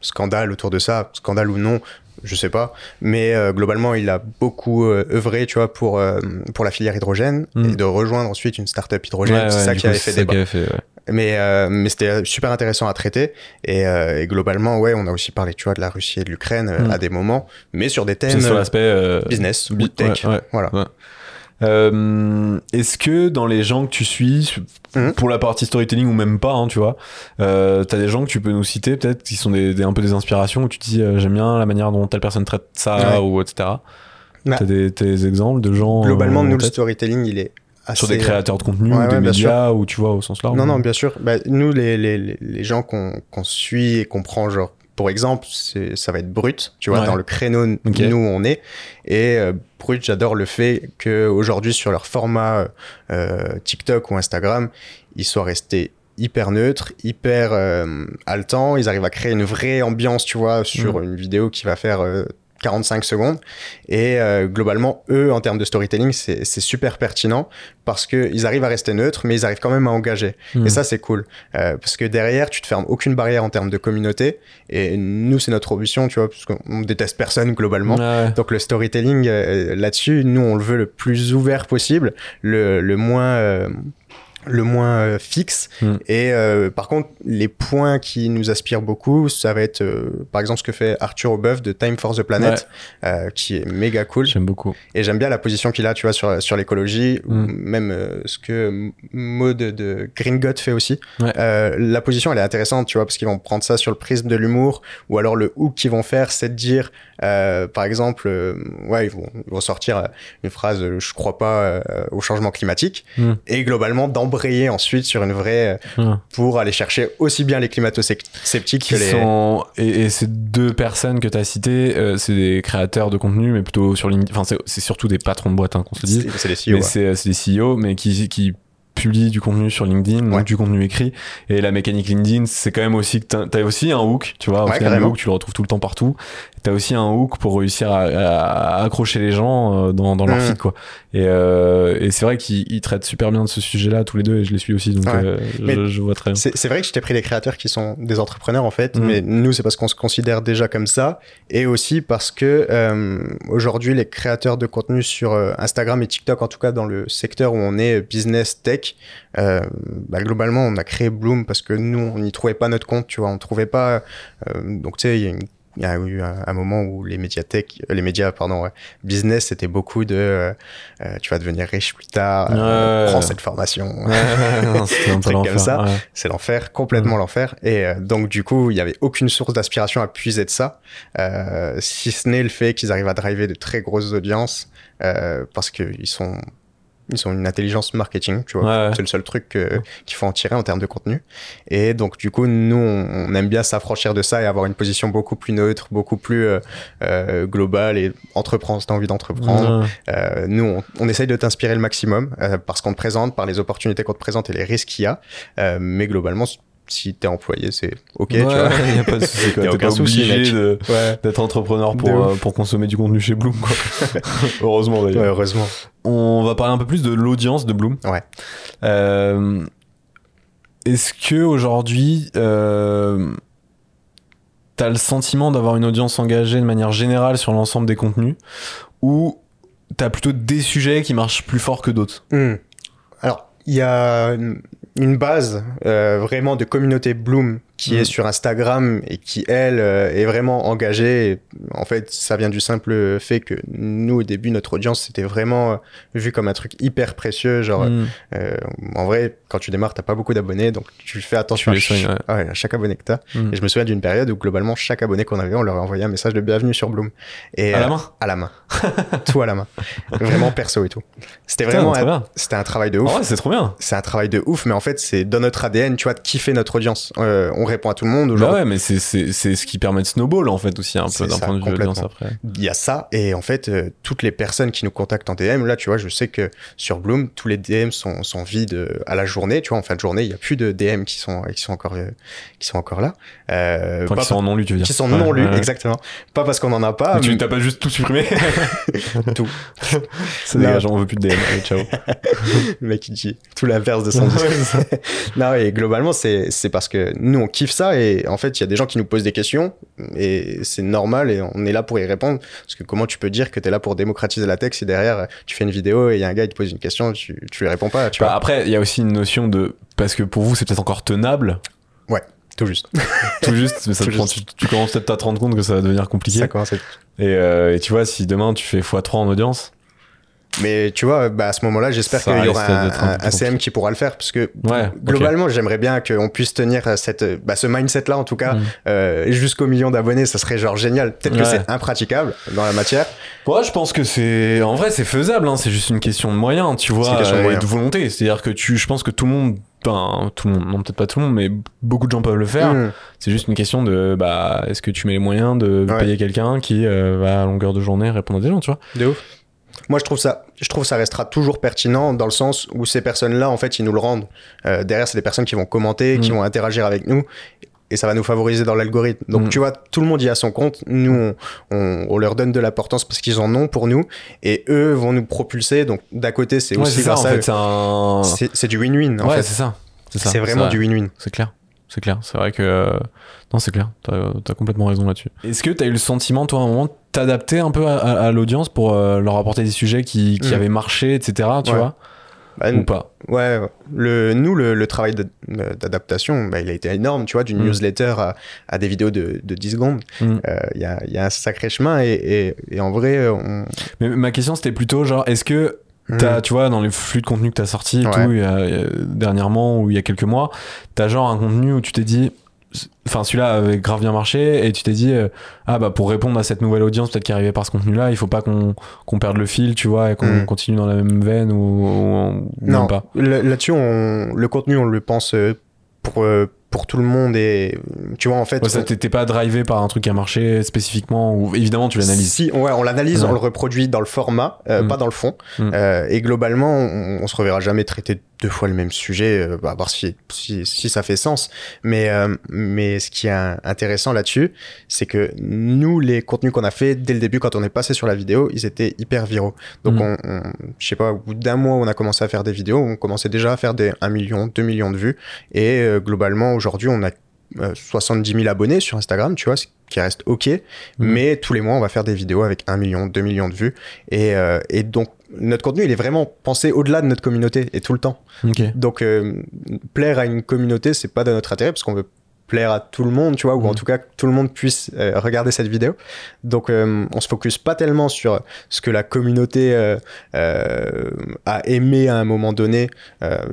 scandale autour de ça, scandale ou non. Je sais pas, mais euh, globalement, il a beaucoup euh, œuvré, tu vois, pour euh, pour la filière hydrogène Mm. et de rejoindre ensuite une startup hydrogène. Ouais, c'est ouais, ça qui coup, avait fait débat. qui avait fait, ouais. Mais, mais c'était super intéressant à traiter. Et, et globalement, ouais, on a aussi parlé, tu vois, de la Russie et de l'Ukraine euh, Mm. à des moments, mais sur des thèmes sur l'aspect business bi- tech. Voilà. Euh, Est-ce que dans les gens que tu suis, Mhm. pour la partie storytelling ou même pas, hein, tu vois, euh, t'as des gens que tu peux nous citer peut-être qui sont des, des- un peu des inspirations où tu te dis euh, j'aime bien la manière dont telle personne traite ça Ouais. ou etc. Bah, T'as des, des exemples de gens Globalement, euh, nous, le storytelling, il est assez... sur des créateurs de contenu Ouais, ou des ouais, médias ou tu vois au sens large. Non, non, bien sûr. Bah, nous, les, les, les- les gens qu'on qu'on suit et qu'on prend, genre, pour exemple, ça va être Brut, tu vois, Ouais. dans le créneau n- Ok. nous on est. Et euh, Brut, j'adore le fait qu'aujourd'hui, sur leur format euh, TikTok ou Instagram, ils soient restés hyper neutres, hyper euh, haletants. Ils arrivent à créer une vraie ambiance, tu vois, sur Mm. une vidéo qui va faire euh, 45 secondes. Et euh, globalement, eux, en termes de storytelling, c'est super pertinent parce qu'ils arrivent à rester neutres, mais ils arrivent quand même à engager. Mhm. Et ça, c'est cool. Euh, parce que derrière, tu te fermes aucune barrière en termes de communauté. Et nous, c'est notre ambition, tu vois, parce qu'on déteste personne globalement. Ouais. Donc le storytelling euh, là-dessus, nous, on le veut le plus ouvert possible, le, le moins... le moins euh, fixe. Mm. Et euh, par contre, les points qui nous aspirent beaucoup, ça va être euh, par exemple ce que fait Arthur Aubeuf de Time for the Planet, qui est méga cool. J'aime beaucoup. Et j'aime bien la position qu'il a, tu vois, sur, sur l'écologie, ou Mm. même ce que Maud de Green God fait aussi. Ouais. La position, elle est intéressante, tu vois, parce qu'ils vont prendre ça sur le prisme de l'humour, ou alors le hook qu'ils vont faire, c'est de dire, euh, par exemple, euh, ouais, ils vont, ils vont sortir euh, une phrase, je crois pas au changement climatique, Mm. et globalement d'embrayer embrayer ensuite sur une vraie euh, Ouais. pour aller chercher aussi bien les climato-sceptiques que les. sont... et, et ces deux personnes que tu as citées, euh, c'est des créateurs de contenu, mais plutôt sur LinkedIn. Enfin, c'est- c'est surtout des patrons de boîte, hein, qu'on se dise. C'est mais CEO. ouais. c'est c'est des CEO, mais qui, qui publient du contenu sur LinkedIn, donc Ouais. du contenu écrit. Et la mécanique LinkedIn, c'est quand même aussi que t'as- t'as aussi un hook, tu vois. Au Ouais, final, le carrément. hook, tu le retrouves tout le temps partout. T'as aussi un hook pour réussir à, à accrocher les gens euh, dans, dans leur Mhm. feed, quoi. Et, euh, et c'est vrai qu'ils ils traitent super bien de ce sujet-là, tous les deux, et je les suis aussi, donc Ouais. euh, je, je vois très bien. C'est vrai que je t'ai pris des créateurs qui sont des entrepreneurs en fait, Mm. mais nous c'est parce qu'on se considère déjà comme ça, et aussi parce que euh, aujourd'hui les créateurs de contenu sur Instagram et TikTok, en tout cas dans le secteur où on est business tech, bah, globalement on a créé Bloom parce que nous on n'y trouvait pas notre compte, tu vois, on trouvait pas, donc tu sais il y a une il y a eu un, un moment où les médiathèques, euh, les médias, pardon, ouais, business, c'était beaucoup de, euh, euh, tu vas devenir riche plus tard, euh, prends cette formation, c'était un Truc comme l'enfer, ça. ouais. c'est l'enfer, complètement l'enfer. Et euh, donc, du coup, il n'y avait aucune source d'aspiration à puiser de ça, si ce n'est le fait qu'ils arrivent à driver de très grosses audiences, parce qu'ils sont, ils ont une intelligence marketing, tu vois. Ouais, ouais. C'est le seul truc que- qu'il faut en tirer en termes de contenu. Et donc, du coup, nous, on, on aime bien s'affranchir de ça et avoir une position beaucoup plus neutre, beaucoup plus euh, euh, globale et entreprendre si t'as envie d'entreprendre. Ouais. Euh, nous, on, on essaye de t'inspirer le maximum euh, parce qu'on te présente, par les opportunités qu'on te présente et les risques qu'il y a. Euh, mais globalement, si t'es employé, c'est OK, Ouais, tu vois. y a pas de souci, quoi. T'es aucun pas souci, obligé mec. de- Ouais. d'être entrepreneur pour, euh, pour consommer du contenu chez Bloom, quoi. Heureusement, d'ailleurs. Ouais, heureusement. On va parler un peu plus de l'audience de Bloom. Ouais. Euh, Est-ce que aujourd'hui, euh, t'as le sentiment d'avoir une audience engagée de manière générale sur l'ensemble des contenus, ou t'as plutôt des sujets qui marchent plus fort que d'autres? Hmm. Alors, il y a une, une base euh, vraiment de communauté Bloom qui Mm. est sur Instagram et qui, elle, euh, est vraiment engagée. En fait, ça vient du simple fait que nous, au début, notre audience, c'était vraiment euh, vu comme un truc hyper précieux. Genre, Hmm. euh, en vrai, quand tu démarres, t'as pas beaucoup d'abonnés, donc tu fais attention Tu à, les soignes, ch- ouais. ouais, à chaque abonné que t'as. Mm. Et je me souviens d'une période où, globalement, chaque abonné qu'on avait, on leur envoyait un message de bienvenue sur Bloom. Et, À la euh, main à la main. tout à la main. Vraiment perso et tout. C'était vraiment un, c'était un travail de ouf. vrai, c'est trop bien. C'est un travail de ouf, mais en fait, c'est dans notre ADN, tu vois, de kiffer notre audience. Euh, on répond à tout le monde. Bah ouais, mais c'est- c'est c'est ce qui permet de snowball en fait aussi un peu C'est d'un point de vue audience après. il y a ça. Et en fait, euh, toutes les personnes qui nous contactent en DM, là, tu vois, je sais que sur Bloom, tous les DM sont, sont vides euh, à la journée. Tu vois, en fin de journée, il n'y a plus de DM qui sont, qui sont, encore, euh, qui sont encore là. Euh, Enfin, pas qui sont non lu, tu veux dire. qui sont Ouais, non lus, ouais, ouais. exactement. Pas parce qu'on en a pas. Mais tu mais- t'as pas juste tout supprimé Tout. Ça Non. dégage, on veut plus de DM. Allez, ciao. Le mec, il dit tout l'inverse de son non, et globalement, c'est c'est parce que nous, on kiffe ça et en fait, il y a des gens qui nous posent des questions et c'est normal et on est là pour y répondre. Parce que comment tu peux dire que tu es là pour démocratiser la tech si derrière tu fais une vidéo et il y a un gars qui te pose une question, tu, tu lui réponds pas, tu Bah, vois. après, il y a aussi une notion de. Parce que pour vous, c'est peut-être encore tenable. Tout juste. Tout juste, mais ça te prend- tu, tu commences peut-être à te rendre compte que ça va devenir compliqué. Ça commence à Et, euh, et tu vois, si demain tu fais x3 en audience, Mais tu vois, bah, à ce moment-là, j'espère qu'il y aura un, CM qui pourra le faire parce que ouais. globalement, j'aimerais bien qu'on puisse tenir cette, bah, ce mindset-là, en tout cas, Mm. euh, jusqu'au million d'abonnés. Ça serait genre génial. Peut-être que c'est impraticable dans la matière. Ouais, je pense que c'est. En vrai, c'est faisable, hein, c'est juste une question de moyens, tu vois, C'est une question de euh, et de volonté. C'est-à-dire que tu. Je pense que tout le monde. Ben, tout le monde, non, peut-être pas tout le monde, mais beaucoup de gens peuvent le faire. Mm. C'est juste une question de. Bah, est-ce que tu mets les moyens de Ouais. payer quelqu'un qui euh, va à longueur de journée répondre à des gens, tu vois De ouf. Moi, je trouve ça, je trouve ça restera toujours pertinent dans le sens où ces personnes-là, en fait, ils nous le rendent. Euh, derrière, c'est des personnes qui vont commenter, qui Mm. vont interagir avec nous, et ça va nous favoriser dans l'algorithme. Donc, Mm. tu vois, tout le monde y a son compte. Nous, on, on- on leur donne de l'importance parce qu'ils en ont pour nous, et eux vont nous propulser. Donc, d'à côté, c'est Ouais, aussi ça, en fait, c'est un. Du win-win. En ouais, c'est ça. C'est ça. c'est vraiment vrai. du win-win. C'est clair. C'est clair. C'est vrai que. euh, Non, c'est clair. T'as as complètement raison là-dessus. Est-ce que t'as eu le sentiment, toi, à un moment, de t'adapter un peu à, à- à l'audience pour euh, leur apporter des sujets qui, qui Mm. avaient marché, etc. Tu Ouais. vois Bah, Ou pas Ouais, le, nous, le, le travail d'ad- d'adaptation, bah, il a été énorme, tu vois, d'une Mm. newsletter à, à des vidéos de, de 10 secondes. Mm. Euh, Il y, a, il y a un sacré chemin et, et, et en vrai, on... Mais ma question, c'était plutôt genre, est-ce que T'as, Mm. tu vois, dans les flux de contenu que t'as sorti et Ouais. tout, y a- y a- dernièrement ou il y a quelques mois, t'as genre un contenu où tu t'es dit, enfin celui-là avait grave bien marché et tu t'es dit euh, ah bah pour répondre à cette nouvelle audience peut-être qui arrivait par ce contenu-là, il faut pas qu'on qu'on perde le fil, tu vois, et qu'on Mm. continue dans la même veine ou, ou- ou Non, pas. Là- là-dessus, on- le contenu, on le pense euh, pour, euh, pour tout le monde et tu vois, en fait. Ouais, ça t'étais pas drivé par un truc qui a marché spécifiquement ou évidemment tu l'analyses. Si, ouais, on l'analyse, Ouais. on le reproduit dans le format, euh, Mm. pas dans le fond. Mm. Euh, et globalement, on, on se reverra jamais traiter deux fois le même sujet, euh, bah, à voir si, si, si ça fait sens. Mais, mais ce qui est intéressant là-dessus, c'est que nous, les contenus qu'on a fait dès le début, quand on est passé sur la vidéo, ils étaient hyper viraux. Donc, Mm. on, on- je sais pas, au bout d'un mois, on a commencé à faire des vidéos, on commençait déjà à faire des 1 million, 2 millions de vues. Et globalement, aujourd'hui, on a euh, 70 000 abonnés sur Instagram, tu vois, ce qui reste OK. Mhm. Mais tous les mois, on va faire des vidéos avec 1 million, 2 millions de vues. Et, euh, et donc, notre contenu, il est vraiment pensé au-delà de notre communauté et tout le temps. Donc, euh, plaire à une communauté, c'est pas de notre intérêt parce qu'on veut plaire à tout le monde, tu vois, ou en Mhm. tout cas que tout le monde puisse euh, regarder cette vidéo. Donc, euh, on se focus pas tellement sur ce que la communauté euh, euh, a aimé à un moment donné.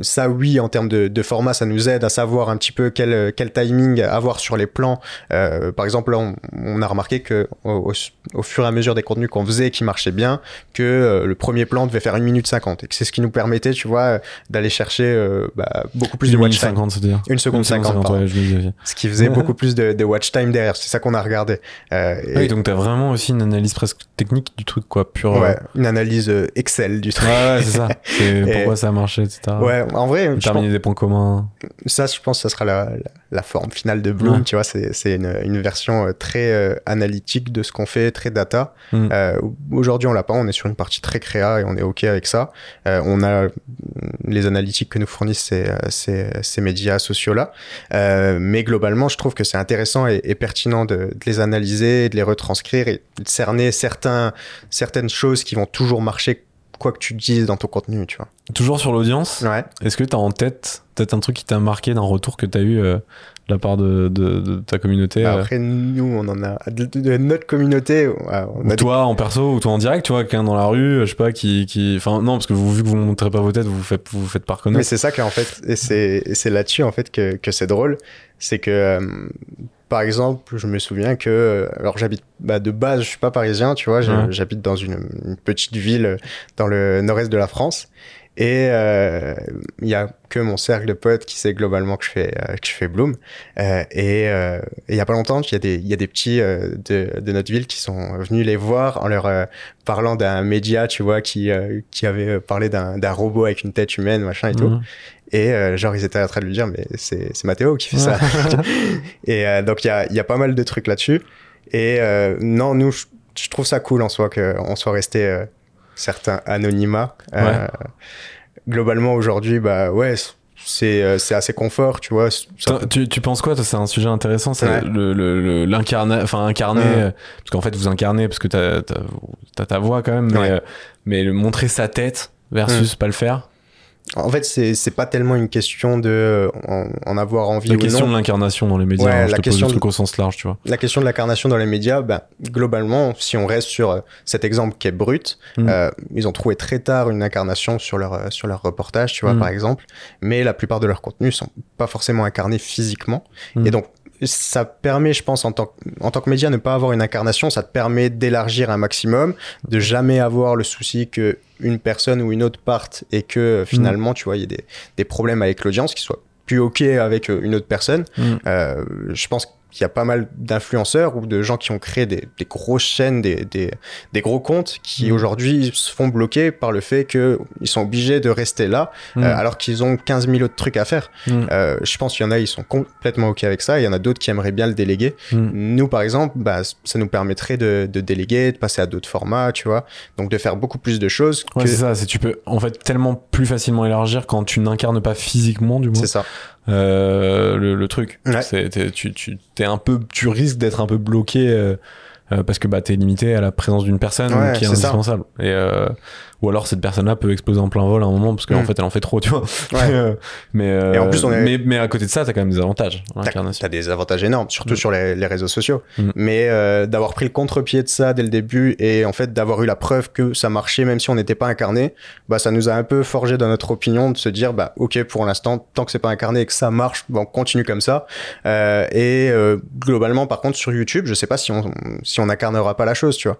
Ça, oui, en termes de, de format, ça nous aide à savoir un petit peu quel, quel timing avoir sur les plans. Par exemple, là, on, on a remarqué que au, fur et à mesure des contenus qu'on faisait qui marchaient bien, que le premier plan devait faire 1 minute 50 et que c'est ce qui nous permettait, tu vois, d'aller chercher bah, beaucoup plus de Une watch minute time. 50, c'est-à-dire. Une seconde Une seconde 50, pardon. ouais, je me disais. Ce qui faisait beaucoup plus de, de watch time derrière. C'est ça qu'on a regardé. Euh, et- Ah oui, donc t'as vraiment aussi une analyse presque technique du truc, quoi, pure. euh, ouais, une analyse euh, Excel du Ouais, truc. ouais, c'est ça. C'est Et- pourquoi ça a marché, etc. Ouais, en vrai, je pense- Terminer des points communs. ça, je pense que ça sera la, la, la forme finale de Bloom. Ouais. Tu vois, c'est une, une version euh, très euh, analytique de ce qu'on fait, très data. Mm. Euh, Aujourd'hui, on l'a pas. On est sur une partie très créa et on est OK avec ça. Euh, on a les analytiques que nous fournissent ces, ces, ces médias sociaux-là. Mais globalement, je trouve que c'est intéressant et, et pertinent de, de les analyser, de les retranscrire et de cerner certains, certaines choses qui vont toujours marcher quoi que tu dises dans ton contenu, tu vois. Toujours sur l'audience, Ouais. est-ce que t'as en tête peut-être un truc qui t'a marqué d'un retour que t'as eu euh, de la part de, de- de ta communauté Bah, euh, Après, nous, on en a de, notre communauté. ou des- toi en perso ou toi en direct, tu vois, quelqu'un dans la rue, je sais pas, qui. qui... Enfin, non, parce que vous, vu que vous montrez pas vos têtes, vous faites, vous faites pas Mais reconnaître. c'est ça qu'en fait, et c'est là-dessus en fait que, que c'est drôle, c'est que euh, par exemple, je me souviens que euh, alors j'habite bah, de base, je suis pas parisien, tu vois, Ouais. j'habite dans une, une petite ville dans le nord-est de la France. Et euh, il y a que mon cercle de potes qui sait globalement que je fais euh, que je fais Bloom. Euh, et euh, il y a pas longtemps, il y a des il y a des petits euh, de, de notre ville qui sont venus les voir en leur euh, parlant d'un média, tu vois, qui euh, qui avait parlé d'un d'un robot avec une tête humaine, machin et tout. Et euh, genre, ils étaient en train de lui dire, mais c'est c'est Mathéo qui fait ça. et euh, donc, il y a, y a pas mal de trucs là-dessus. Et euh, non, nous, je, je trouve ça cool en soi qu'on soit resté certains anonymat. Euh, globalement, aujourd'hui, bah ouais, c'est c'est assez confort, tu vois. Ça Tu, tu penses quoi toi, C'est un sujet intéressant, c'est Ouais. le, le, le- l'incarna- enfin incarner, Ouais. parce qu'en fait vous incarnez parce que t'as, t'as, t'as ta voix quand même, mais, Ouais. mais le montrer sa tête versus pas le faire. En fait, c'est pas tellement une question de euh, en, en avoir envie La ou question non. de l'incarnation dans les médias, Ouais, hein, je la te pose question le de- au sens large, tu vois. La question de l'incarnation dans les médias, ben, globalement, si on reste sur euh, cet exemple qui est brut, Mm. euh, ils ont trouvé très tard une incarnation sur leur, euh, sur leur reportage, tu vois, Mm. par exemple, mais la plupart de leurs contenus sont pas forcément incarnés physiquement. Mm. Et donc, ça permet, je pense, en tant, que- en tant que média, ne pas avoir une incarnation, ça te permet d'élargir un maximum, de jamais avoir le souci que une personne ou une autre parte et que euh, finalement, tu vois, il y a des, des problèmes avec l'audience qui soient plus OK avec euh, une autre personne. Mm. Euh, je pense qu'il y a pas mal d'influenceurs ou de gens qui ont créé des, des grosses chaînes, des, des, des gros comptes qui Mm. aujourd'hui se font bloquer par le fait qu'ils sont obligés de rester là Mm. euh, alors qu'ils ont 15 000 autres trucs à faire. Mm. Euh, je pense qu'il y en a, ils sont complètement OK avec ça. Il y en a d'autres qui aimeraient bien le déléguer. Nous, par exemple, bah, ça nous permettrait de, de déléguer, de passer à d'autres formats, tu vois. Donc de faire beaucoup plus de choses. Ouais, que... c'est ça, tu peux en fait tellement plus facilement élargir quand tu n'incarnes pas physiquement du moins C'est ça. Euh, le, le truc. Ouais. Tu, tu, t'es un peu, tu risques d'être un peu bloqué euh, euh, parce que bah t'es limité à la présence d'une personne Ouais, qui est, c'est ça. indispensable. Et euh, ou alors cette personne-là peut exploser en plein vol à un moment parce qu'en Mm. fait elle en fait trop, tu vois. Ouais. Euh, mais euh, Et en plus, on est- mais mais à côté de ça, t'as quand même des avantages. T'as des avantages énormes, surtout Mm. sur les, les réseaux sociaux. Mm. Mais euh, d'avoir pris le contre-pied de ça dès le début et en fait d'avoir eu la preuve que ça marchait même si on n'était pas incarné, bah ça nous a un peu forgé dans notre opinion de se dire bah ok pour l'instant tant que c'est pas incarné et que ça marche, bon, on continue comme ça. Euh, et euh, globalement par contre sur YouTube, je sais pas si on si on incarnera pas la chose, tu vois.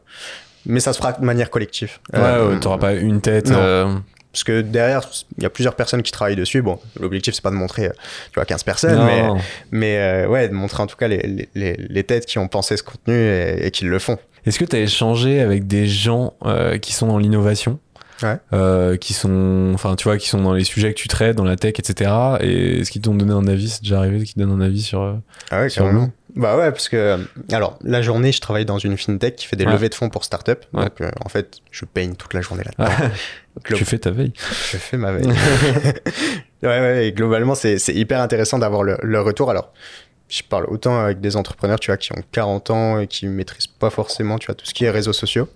Mais ça se fera de manière collective. Ouais, Euh, ouais, t'auras pas une tête. euh, Parce que derrière, il y a plusieurs personnes qui travaillent dessus. Bon, l'objectif, c'est pas de montrer, euh, tu vois, 15 personnes, non, mais, mais euh, ouais, de montrer en tout cas les, les- les, les têtes qui ont pensé ce contenu et, et qui le font. Est-ce que tu as échangé avec des gens qui sont dans l'innovation? Ouais. euh, qui sont, enfin, tu vois, qui sont dans les sujets que tu traites, dans la tech, etc. Et est-ce qu'ils t'ont donné un avis? C'est déjà arrivé qu'ils donnent un avis sur. Ah ouais, Sur carrément. Bah ouais, parce que, alors, la journée, je travaille dans une fintech qui fait des Ouais. levées de fonds pour start-up. Ouais. Donc, euh, en fait, je peigne toute la journée là-dedans. Donc, le- Tu fais ta veille. Je fais ma veille. ouais, ouais, et globalement, c'est c'est hyper intéressant d'avoir le, le retour. Alors, je parle autant avec des entrepreneurs, tu vois, qui ont 40 ans et qui maîtrisent pas forcément, tu vois, tout ce qui est réseaux sociaux,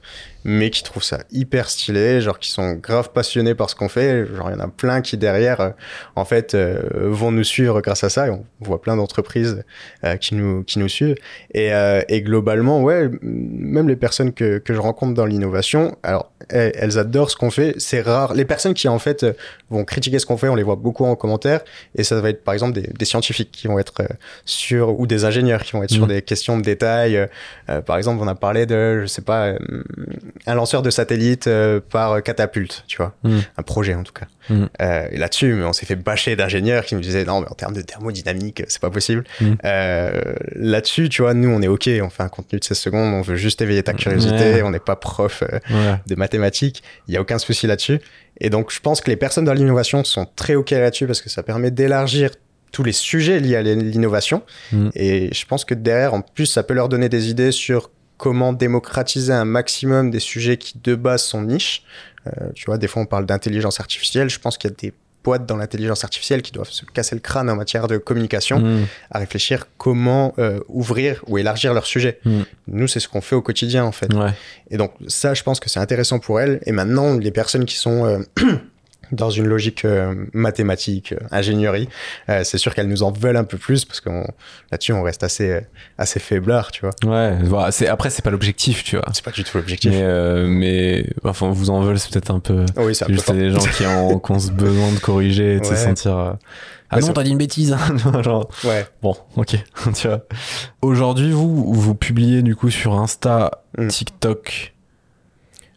mais qui trouvent ça hyper stylé, genre qui sont grave passionnés par ce qu'on fait. Genre, il y en a plein qui derrière, euh, en fait, euh, vont nous suivre grâce à ça. Et on voit plein d'entreprises euh, qui nous qui nous suivent. Et, et globalement, ouais, même les personnes que que je rencontre dans l'innovation, alors elles, elles adorent ce qu'on fait. C'est rare. Les personnes qui en fait euh, vont critiquer ce qu'on fait, on les voit beaucoup en commentaire. Et ça va être par exemple des, des scientifiques qui vont être euh, sur ou des ingénieurs qui vont être sur Mhm. des questions de détail. Euh, euh, par exemple, on a parlé de, je sais pas, un lanceur de satellite par catapulte, tu vois, Mhm. un projet en tout cas. Mhm. Euh, et là-dessus, mais on s'est fait bâcher d'ingénieurs qui nous disaient non, mais en termes de thermodynamique, c'est pas possible. Mhm. Euh, là-dessus, tu vois, nous, on est ok, on fait un contenu de 16 secondes, on veut juste éveiller ta curiosité, Ouais. on n'est pas prof. euh, Ouais. de mathématiques, il n'y a aucun souci là-dessus. Et donc, je pense que les personnes dans l'innovation sont très OK là-dessus parce que ça permet d'élargir tous les sujets liés à l'innovation. Mm. Et je pense que derrière, en plus, ça peut leur donner des idées sur comment démocratiser un maximum des sujets qui, de base, sont niches. Euh, tu vois, des fois, on parle d'intelligence artificielle. Je pense qu'il y a des boîtes dans l'intelligence artificielle qui doivent se casser le crâne en matière de communication Mm. à réfléchir comment euh, ouvrir ou élargir leur sujet. Mm. Nous, c'est ce qu'on fait au quotidien, en fait. Ouais. Et donc ça, je pense que c'est intéressant pour elles. Et maintenant, les personnes qui sont euh, dans une logique euh, mathématique, euh, ingénierie, euh, c'est sûr qu'elles nous en veulent un peu plus parce que là-dessus, on reste assez, euh, assez faiblard, tu vois. Ouais. Voilà, c'est après c'est pas l'objectif, tu vois. C'est pas du tout l'objectif. Mais euh, mais enfin vous en veulent c'est peut-être un peu. Oh oui, c'est un C'est peu juste des gens qui ont, qui ont ce besoin de corriger et de se sentir. euh, Ah Ouais, non, t'as dit une bêtise. Genre, Ouais. Bon, ok, tu vois. Aujourd'hui, vous, vous publiez du coup sur Insta, Mm. TikTok.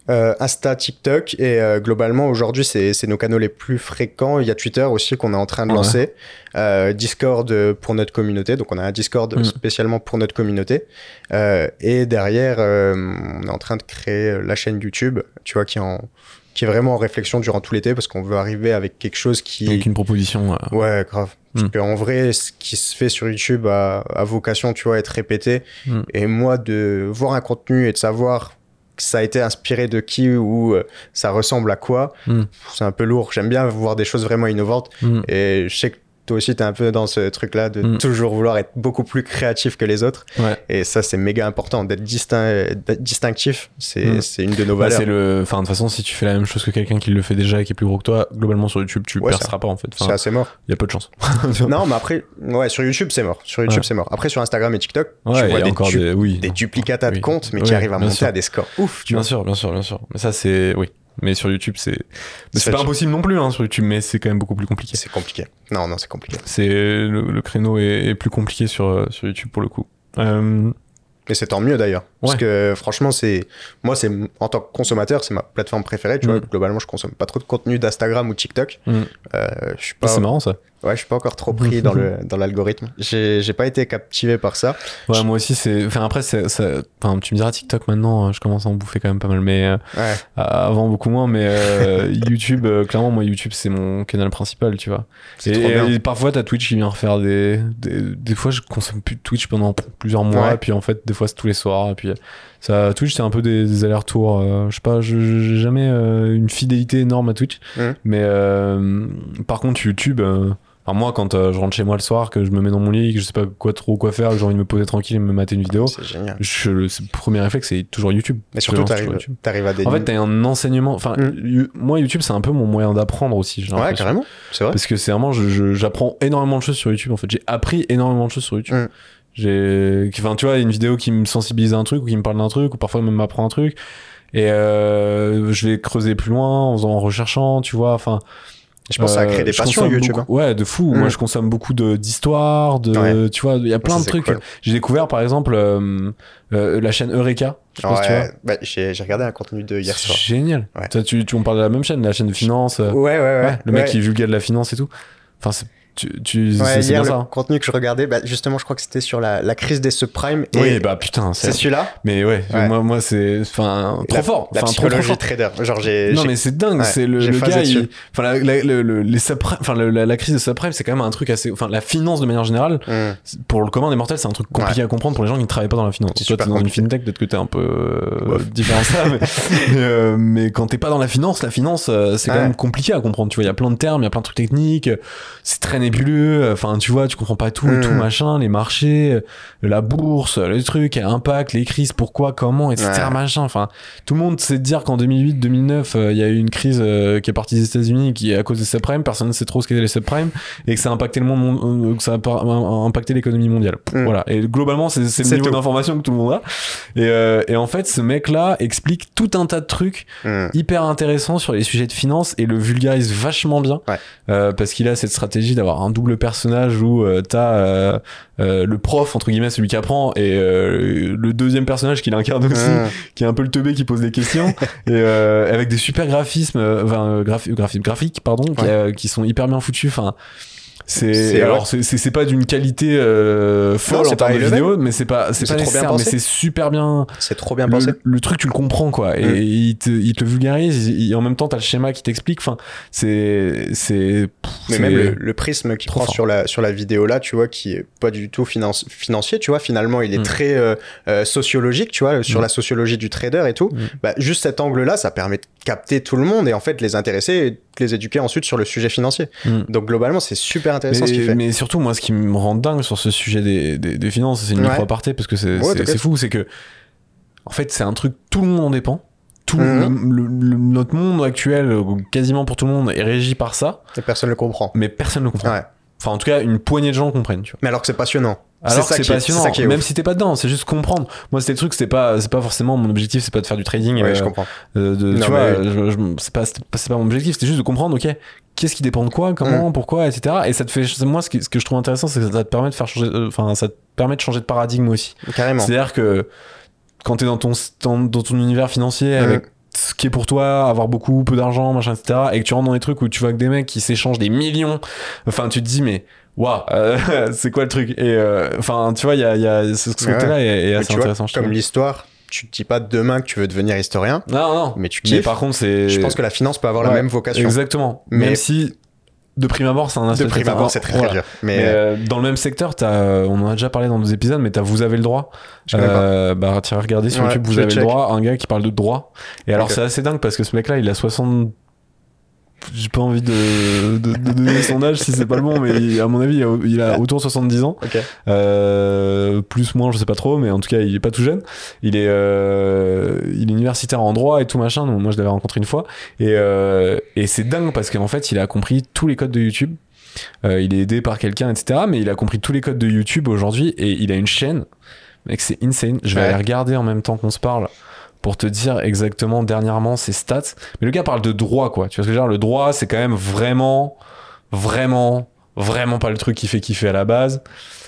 Euh, Insta, TikTok et euh, globalement aujourd'hui c'est nos canaux les plus fréquents. Il y a Twitter aussi qu'on est en train de Ouais. lancer, euh, Discord euh, pour notre communauté. Donc on a un Discord Mm. spécialement pour notre communauté. Euh, et derrière euh, on est en train de créer la chaîne YouTube, tu vois qui est en qui est vraiment en réflexion durant tout l'été parce qu'on veut arriver avec quelque chose qui Donc une proposition. euh, Ouais, grave. Parce Mm. qu'en vrai, ce qui se fait sur YouTube a, a vocation, tu vois, à être répété. Mm. Et moi, de voir un contenu et de savoir que ça a été inspiré de qui ou euh, ça ressemble à quoi, Mm. c'est un peu lourd. J'aime bien voir des choses vraiment innovantes. mm. Et je sais que toi aussi, t'es un peu dans ce truc-là de Mm. toujours vouloir être beaucoup plus créatif que les autres. Ouais. Et ça, c'est méga important. D'être d'être distinctif, c'est Mm. c'est une de nos Bah, valeurs. c'est le. Enfin, de toute façon, si tu fais la même chose que quelqu'un qui le fait déjà et qui est plus gros que toi, globalement sur YouTube, tu Ouais, perceras pas en fait. c'est Enfin, assez mort. il y a peu de chance. non, mais après, ouais, sur YouTube, c'est mort. Sur YouTube, Ouais. c'est mort. Après, sur Instagram et TikTok, tu vois des, encore du- des. Oui. des duplicata de comptes, mais qui arrivent à monter sûr. à des scores ouf, tu Bien vois. sûr, bien sûr, bien sûr. Mais ça, c'est. Oui. Mais sur YouTube, c'est. Mais C'est pas impossible non plus hein, sur YouTube, mais c'est quand même beaucoup plus compliqué. C'est compliqué. Non, non, c'est compliqué. C'est le, le créneau est, est plus compliqué sur, euh, sur YouTube pour le coup. Euh, Et c'est tant mieux d'ailleurs. Parce que franchement, c'est. Moi, c'est en tant que consommateur, c'est ma plateforme préférée. Tu Mm. vois, globalement, je consomme pas trop de contenu d'Instagram ou TikTok. Mm. Euh, je suis ah, pas. c'est marrant ça. Ouais, je suis pas encore trop pris dans le dans l'algorithme. J'ai j'ai pas été captivé par ça. Ouais, Je- moi aussi, c'est. Enfin, après, c'est. ça- Enfin, tu me diras TikTok maintenant, euh, je commence à en bouffer quand même pas mal, mais euh, Ouais. avant beaucoup moins. Mais euh, YouTube, euh, clairement, moi, YouTube, c'est mon canal principal, tu vois. Et, trop bien. et parfois, t'as Twitch qui vient refaire des, des. Des fois, je consomme plus de Twitch pendant plusieurs mois, Ouais. et puis en fait, des fois, c'est tous les soirs, et puis. Ça, Twitch, c'est un peu des, des allers-retours. euh, je sais pas, j'ai jamais euh, une fidélité énorme à Twitch. Mhm. Mais euh, par contre, YouTube, euh, Enfin, moi, quand euh, je rentre chez moi le soir, que je me mets dans mon lit, que je sais pas quoi trop quoi faire, que j'ai envie de me poser tranquille et me mater une vidéo, C'est génial. je, le premier réflexe, c'est toujours YouTube. Mais surtout, t'arrives t'arrives à des. En fait, t'as un enseignement. Enfin, Mm. moi, YouTube, c'est un peu mon moyen d'apprendre aussi. j'ai ouais, carrément. C'est vrai. Parce que c'est vraiment, je- je- j'apprends énormément de choses sur YouTube. En fait, j'ai appris énormément de choses sur YouTube. Mm. J'ai, enfin, tu vois, une vidéo qui me sensibilise à un truc ou qui me parle d'un truc ou parfois même m'apprend un truc. Et euh, je vais creuser plus loin en faisant, en recherchant, tu vois. Enfin, Je pense que ça a créé euh, des je passions YouTube. beaucoup- Ouais, de fou. Mm. Moi, je consomme beaucoup de d'histoires, de, Ouais. tu vois, il y a plein Ça, de trucs. cool. J'ai découvert, par exemple, euh, euh, la chaîne Eureka. Je hein. tu vois. Ouais, bah, j'ai regardé un contenu de hier soir. génial. Ouais. Toi, tu, tu, on parle de la même chaîne, la chaîne de finance. euh, Ouais, ouais, ouais. le mec qui vulgaire de la finance et tout. Enfin, c'est, tu, tu, Ouais, hier, le ça. hein. contenu que je regardais, bah, justement, je crois que c'était sur la, la crise des subprimes. Et Oui, bah putain, c'est celui-là. Mais ouais, Ouais. moi, moi c'est. Enfin, trop La- fort. La Enfin, trop, trop psychologie trader. Genre, j'ai. Non mais c'est dingue, Ouais, c'est le, gars, enfin la, la- le- le- les subprimes, enfin la, crise de subprime, c'est quand même un truc assez, enfin la finance de manière générale, c'est- pour le commun des mortels, c'est un truc compliqué à comprendre pour les gens qui ne travaillent pas dans la finance. Toi, t'es dans une fintech, peut-être que t'es un peu euh, différent de ça, mais, euh, mais quand t'es pas dans la finance, la finance, euh, c'est quand même compliqué à comprendre. Tu vois, il y a plein de termes, il y a plein de trucs techniques, c'est très nébuleux. Enfin, tu vois, tu comprends pas tout, tout machin, les marchés, euh, la bourse, le truc, impact, les crises, pourquoi, comment, etc. Ouais. Machin. Enfin, tout le monde sait dire qu'en 2008-2009, euh, il y a eu une crise euh, qui est partie des États-Unis qui est à cause des subprimes. Personne ne sait trop ce qu'étaient les subprimes et que ça a impacté le monde, mon- euh, que ça a impacté l'économie mondiale. Mm. Voilà. Et globalement, c'est c'est le niveau d'information que tout le monde a. Et, euh, et en fait, ce mec-là explique tout un tas de trucs Hmm. hyper intéressants sur les sujets de finance et le vulgarise vachement bien Ouais. Euh, parce qu'il a cette stratégie d'avoir un double personnage où euh, t'as euh, euh, le prof entre guillemets celui qui apprend et euh, le deuxième personnage qu'il incarne aussi Hmm. qui est un peu le teubé qui pose des questions et euh, avec des super graphismes enfin graphi- graphi- graphiques pardon qui, Ouais. qui sont hyper bien foutus enfin c'est alors c'est c'est pas d'une qualité euh, folle en termes de vidéo mais c'est pas c'est pas trop bien nécessaire mais pensé. c'est super bien C'est trop bien pensé. le, le truc tu le comprends quoi et Mm. il, te, il te vulgarise il- il- en même temps t'as le schéma qui t'explique enfin c'est c'est Mais même le, le prisme qu'il trop prend fort. sur la, sur la vidéo là, tu vois, qui est pas du tout finance, financier, tu vois, finalement, il est Mm. très euh, euh, sociologique, tu vois, sur Mm. la sociologie du trader et tout. Bah, juste cet angle-là, ça permet de capter tout le monde et en fait les intéresser et de les éduquer ensuite sur le sujet financier. Mm. Donc globalement, c'est super intéressant ce qu'il mais, fait. mais surtout, moi, ce qui me rend dingue sur ce sujet des, des, des finances, c'est une Ouais. micro-aparté parce que c'est Ouais, fou, c'est que, en fait, c'est un truc, tout le monde en dépend. Tout Mhm. le- notre monde actuel, quasiment pour tout le monde, est régi par ça, Et personne le comprend. mais personne ne le comprend. Ouais. Enfin, en tout cas, une poignée de gens comprennent, tu vois. Mais alors que c'est passionnant. Alors c'est est- passionnant, c'est ça qui est même ouf. si t'es pas dedans, c'est juste comprendre. Moi, c'était le truc, c'était pas, c'est pas forcément mon objectif, c'est pas de faire du trading. Ouais, euh, je comprends. euh, de, Non, tu vois, je- c'est pas, c'est pas, mon objectif, c'était juste de comprendre, ok, qu'est-ce qui dépend de quoi, comment, Mm. pourquoi, etc. Et ça te fait, moi, ce, qui- ce que je trouve intéressant, c'est que ça te permet de faire changer, euh, enfin, ça te permet de changer de paradigme aussi. Carrément. C'est-à-dire que quand t'es dans ton, dans, dans ton univers financier Mm. avec ce qui est pour toi, avoir beaucoup, peu d'argent, machin, etc. Et que tu rentres dans des trucs où tu vois que des mecs qui s'échangent des millions. Enfin, tu te dis, mais, waouh, euh, c'est quoi le truc? Et, euh, enfin, tu vois, il y a, y a ce, ce Ouais. côté-là est, est Mais assez tu vois, intéressant. je comme l'histoire, tu te dis pas demain que tu veux devenir historien, Non, non. mais tu Mais kiffes. par contre, c'est. Je pense que la finance peut avoir la Ouais, même vocation. Exactement. Mais- Même si, de prime abord, c'est un De aspect prime abord, c'est très, très dur. Mais, Mais euh, dans le même secteur, as, euh, on en a déjà parlé dans nos épisodes, mais t'as vous avez le droit. je. Euh, bah, tu regarder sur Ouais, YouTube, vous avez check. le droit, un gars qui parle de droit. Et alors, c'est assez dingue parce que ce mec-là, il a 60. J'ai pas envie de, de, de donner son âge si c'est pas le bon, mais il- à mon avis, il a, il a autour de 70 ans. Ok. Euh, plus, moins, je sais pas trop, mais en tout cas, il est pas tout jeune. Il est, euh, il est universitaire en droit et tout machin. Donc, moi, je l'avais rencontré une fois. Et, euh, et c'est dingue parce qu'en fait, il a compris tous les codes de YouTube. Euh, il est aidé par quelqu'un, etc. Mais il a compris tous les codes de YouTube aujourd'hui et il a une chaîne. Mec, c'est insane. Je vais Ouais. aller regarder en même temps qu'on se parle pour te dire exactement dernièrement ses stats. Mais le gars parle de droit, quoi. Tu vois ce que je veux dire? Le droit, c'est quand même vraiment, vraiment, vraiment pas le truc qui fait kiffer à la base.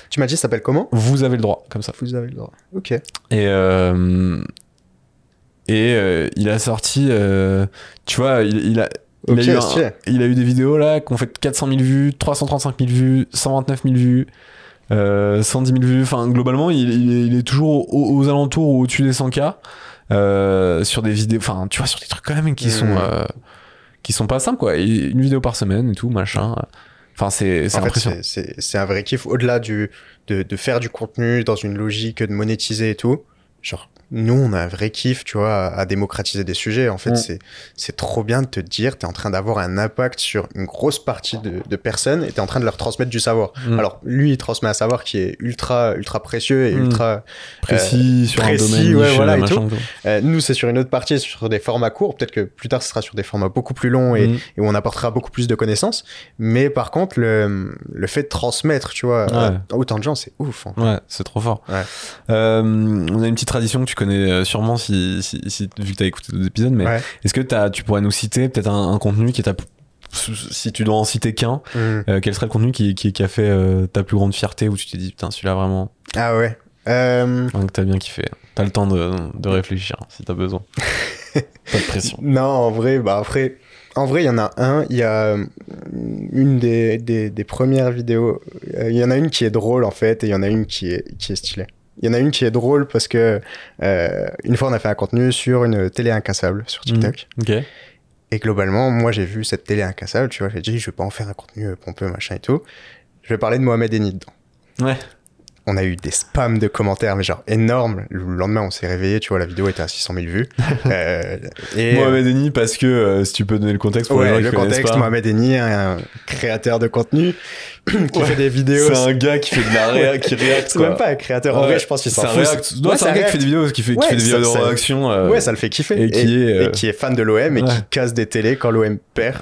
Tu m'as dit, ça s'appelle comment? Vous avez le droit, comme ça. Vous avez le droit. Ok. Et, euh, et euh, il a sorti, euh, tu vois, il, il a, il, a eu un- stylé. il a eu des vidéos là qui ont fait 400 000 vues, 335 000 vues, 129 000 vues, euh, 110 000 vues. Enfin, globalement, il, il est, il est toujours aux, aux alentours ou au-dessus des 100K euh, sur des vidéos, enfin, tu vois, sur des trucs quand même qui Mhm. sont, euh, qui sont pas simples quoi. Et une vidéo par semaine et tout, machin. Enfin, c'est impressionnant. c'est- c'est c'est un vrai kiff. Au-delà du, de, de faire du contenu dans une logique de monétiser et tout, genre nous on a un vrai kiff tu vois à, à démocratiser des sujets en fait Mm. c'est c'est trop bien de te dire t'es en train d'avoir un impact sur une grosse partie de, de personnes et t'es en train de leur transmettre du savoir Mm. alors lui il transmet un savoir qui est ultra ultra précieux et Mm. ultra Précis sur précis, un domaine ouais, niche, voilà, et tout. euh, nous c'est sur une autre partie sur des formats courts peut-être que plus tard ce sera sur des formats beaucoup plus longs et, et où on apportera beaucoup plus de connaissances mais par contre le, le fait de transmettre tu vois Ouais. à autant de gens c'est ouf hein. Ouais, c'est trop fort. Ouais. Euh, on a une petite tradition que tu connais euh, sûrement si, si, si- vu que tu as écouté d'autres épisodes, mais Ouais. est-ce que t'as- tu pourrais nous citer peut-être un, un contenu qui t'a si tu dois en citer qu'un, Mm. euh, quel serait le contenu qui, qui, qui a fait euh, ta plus grande fierté où tu t'es dit putain celui-là vraiment ah ouais euh, hein, que t'as bien kiffé. T'as le temps de, de réfléchir si t'as besoin. Pas de pression. Non, en vrai, bah après, en vrai, il y en a un. Il y a une des, des, des premières vidéos. Il y en a une qui est drôle en fait, et il y en a une qui est, qui est stylée. Il y en a une qui est drôle parce que euh, une fois on a fait un contenu sur une télé incassable sur TikTok. Ok. Et globalement, moi j'ai vu cette télé incassable, tu vois, j'ai dit je vais pas en faire un contenu pompeux, machin et tout. Je vais parler de Mohamed Eni dedans. Ouais. On a eu des spams de commentaires, mais genre énormes. Le lendemain, on s'est réveillé, tu vois, la vidéo était à 600 000 vues. Euh, et, Mohamed Denis parce que euh, si tu peux donner le contexte pour les gens Ouais, qui le contexte, pas. Mohamed Eni, un créateur de contenu qui Ouais. fait des vidéos. C'est un gars qui fait de la réa, qui réacte C'est même pas un créateur. En Ouais. vrai, je pense qu'il s'en C'est un fout. Non, c'est un gars qui fait des vidéos, qui fait, qui Ouais, fait des vidéos de réaction. euh, Ouais, ça le fait kiffer. et qui est, euh, et qui est fan de l'OM et qui casse des télés quand l'OM perd.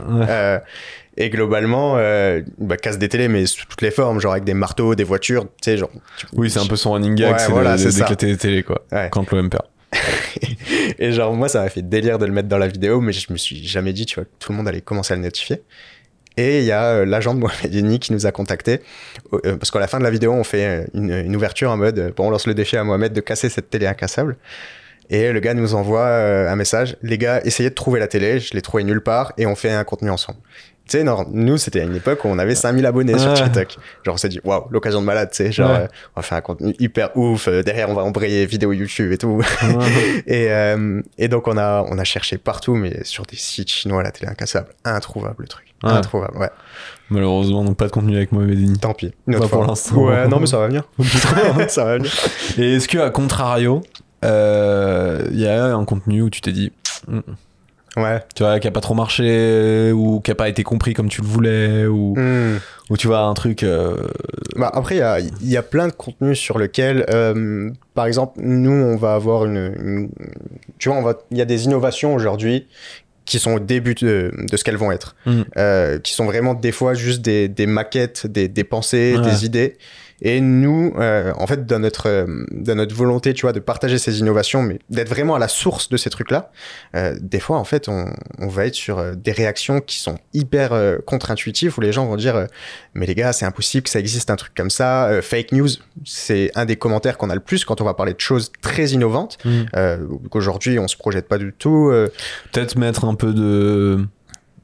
Et globalement, euh, bah, casse des télés, mais sous toutes les formes, genre avec des marteaux, des voitures, tu sais, genre. Oui, c'est un peu son running gag, Ouais, c'est voilà, de- d'éclater les télés, quoi. Ouais. Quand l'OM perd. Et genre, moi, ça m'a fait délire de le mettre dans la vidéo, mais je me suis jamais dit, tu vois, que tout le monde allait commencer à le notifier. Et il y a euh, l'agent de Mohamed Eni qui nous a contacté euh, parce qu'à la fin de la vidéo, on fait euh, une, une ouverture en mode euh, bon, on lance le défi à Mohamed de casser cette télé incassable. Et le gars nous envoie un message les gars, essayez de trouver la télé, je l'ai trouvé nulle part et on fait un contenu ensemble. Tu sais, nous, c'était à une époque où on avait 5000 abonnés sur. TikTok. Genre, on s'est dit, waouh, l'occasion de malade, tu sais. Genre, Ouais. euh, on va faire un contenu hyper ouf. euh, derrière, on va embrayer vidéo YouTube et tout. et, euh, et donc, on a, on a cherché partout, mais sur des sites chinois, la télé incassable. Introuvable, le truc. Introuvable, ouais. Malheureusement, donc pas de contenu avec Mohamed Denis. Tant pis. Pas pour l'instant. Ouais, non, mais ça va venir. ça va venir. Et est-ce que, à contrario, il y a un contenu où tu t'es dit, Ouais. tu vois, qui a pas trop marché, ou qui a pas été compris comme tu le voulais, ou, Hmm. ou tu vois, un truc. euh, Bah, après, il y a, y a plein de contenus sur lequel, euh, par exemple, nous, on va avoir une, une- tu vois, il y a des innovations aujourd'hui qui sont au début de, de ce qu'elles vont être, Mm. euh, qui sont vraiment des fois juste des, des maquettes, des, des pensées, Ouais. des idées. Et nous, euh, en fait, dans notre, euh, dans notre volonté, tu vois, de partager ces innovations, mais d'être vraiment à la source de ces trucs-là, euh, des fois, en fait, on, on va être sur des réactions qui sont hyper euh, contre-intuitives, où les gens vont dire, mais les gars, c'est impossible que ça existe un truc comme ça. Fake news, c'est un des commentaires qu'on a le plus quand on va parler de choses très innovantes, Mm. euh, qu'aujourd'hui, on se projette pas du tout. Peut-être mettre un peu de,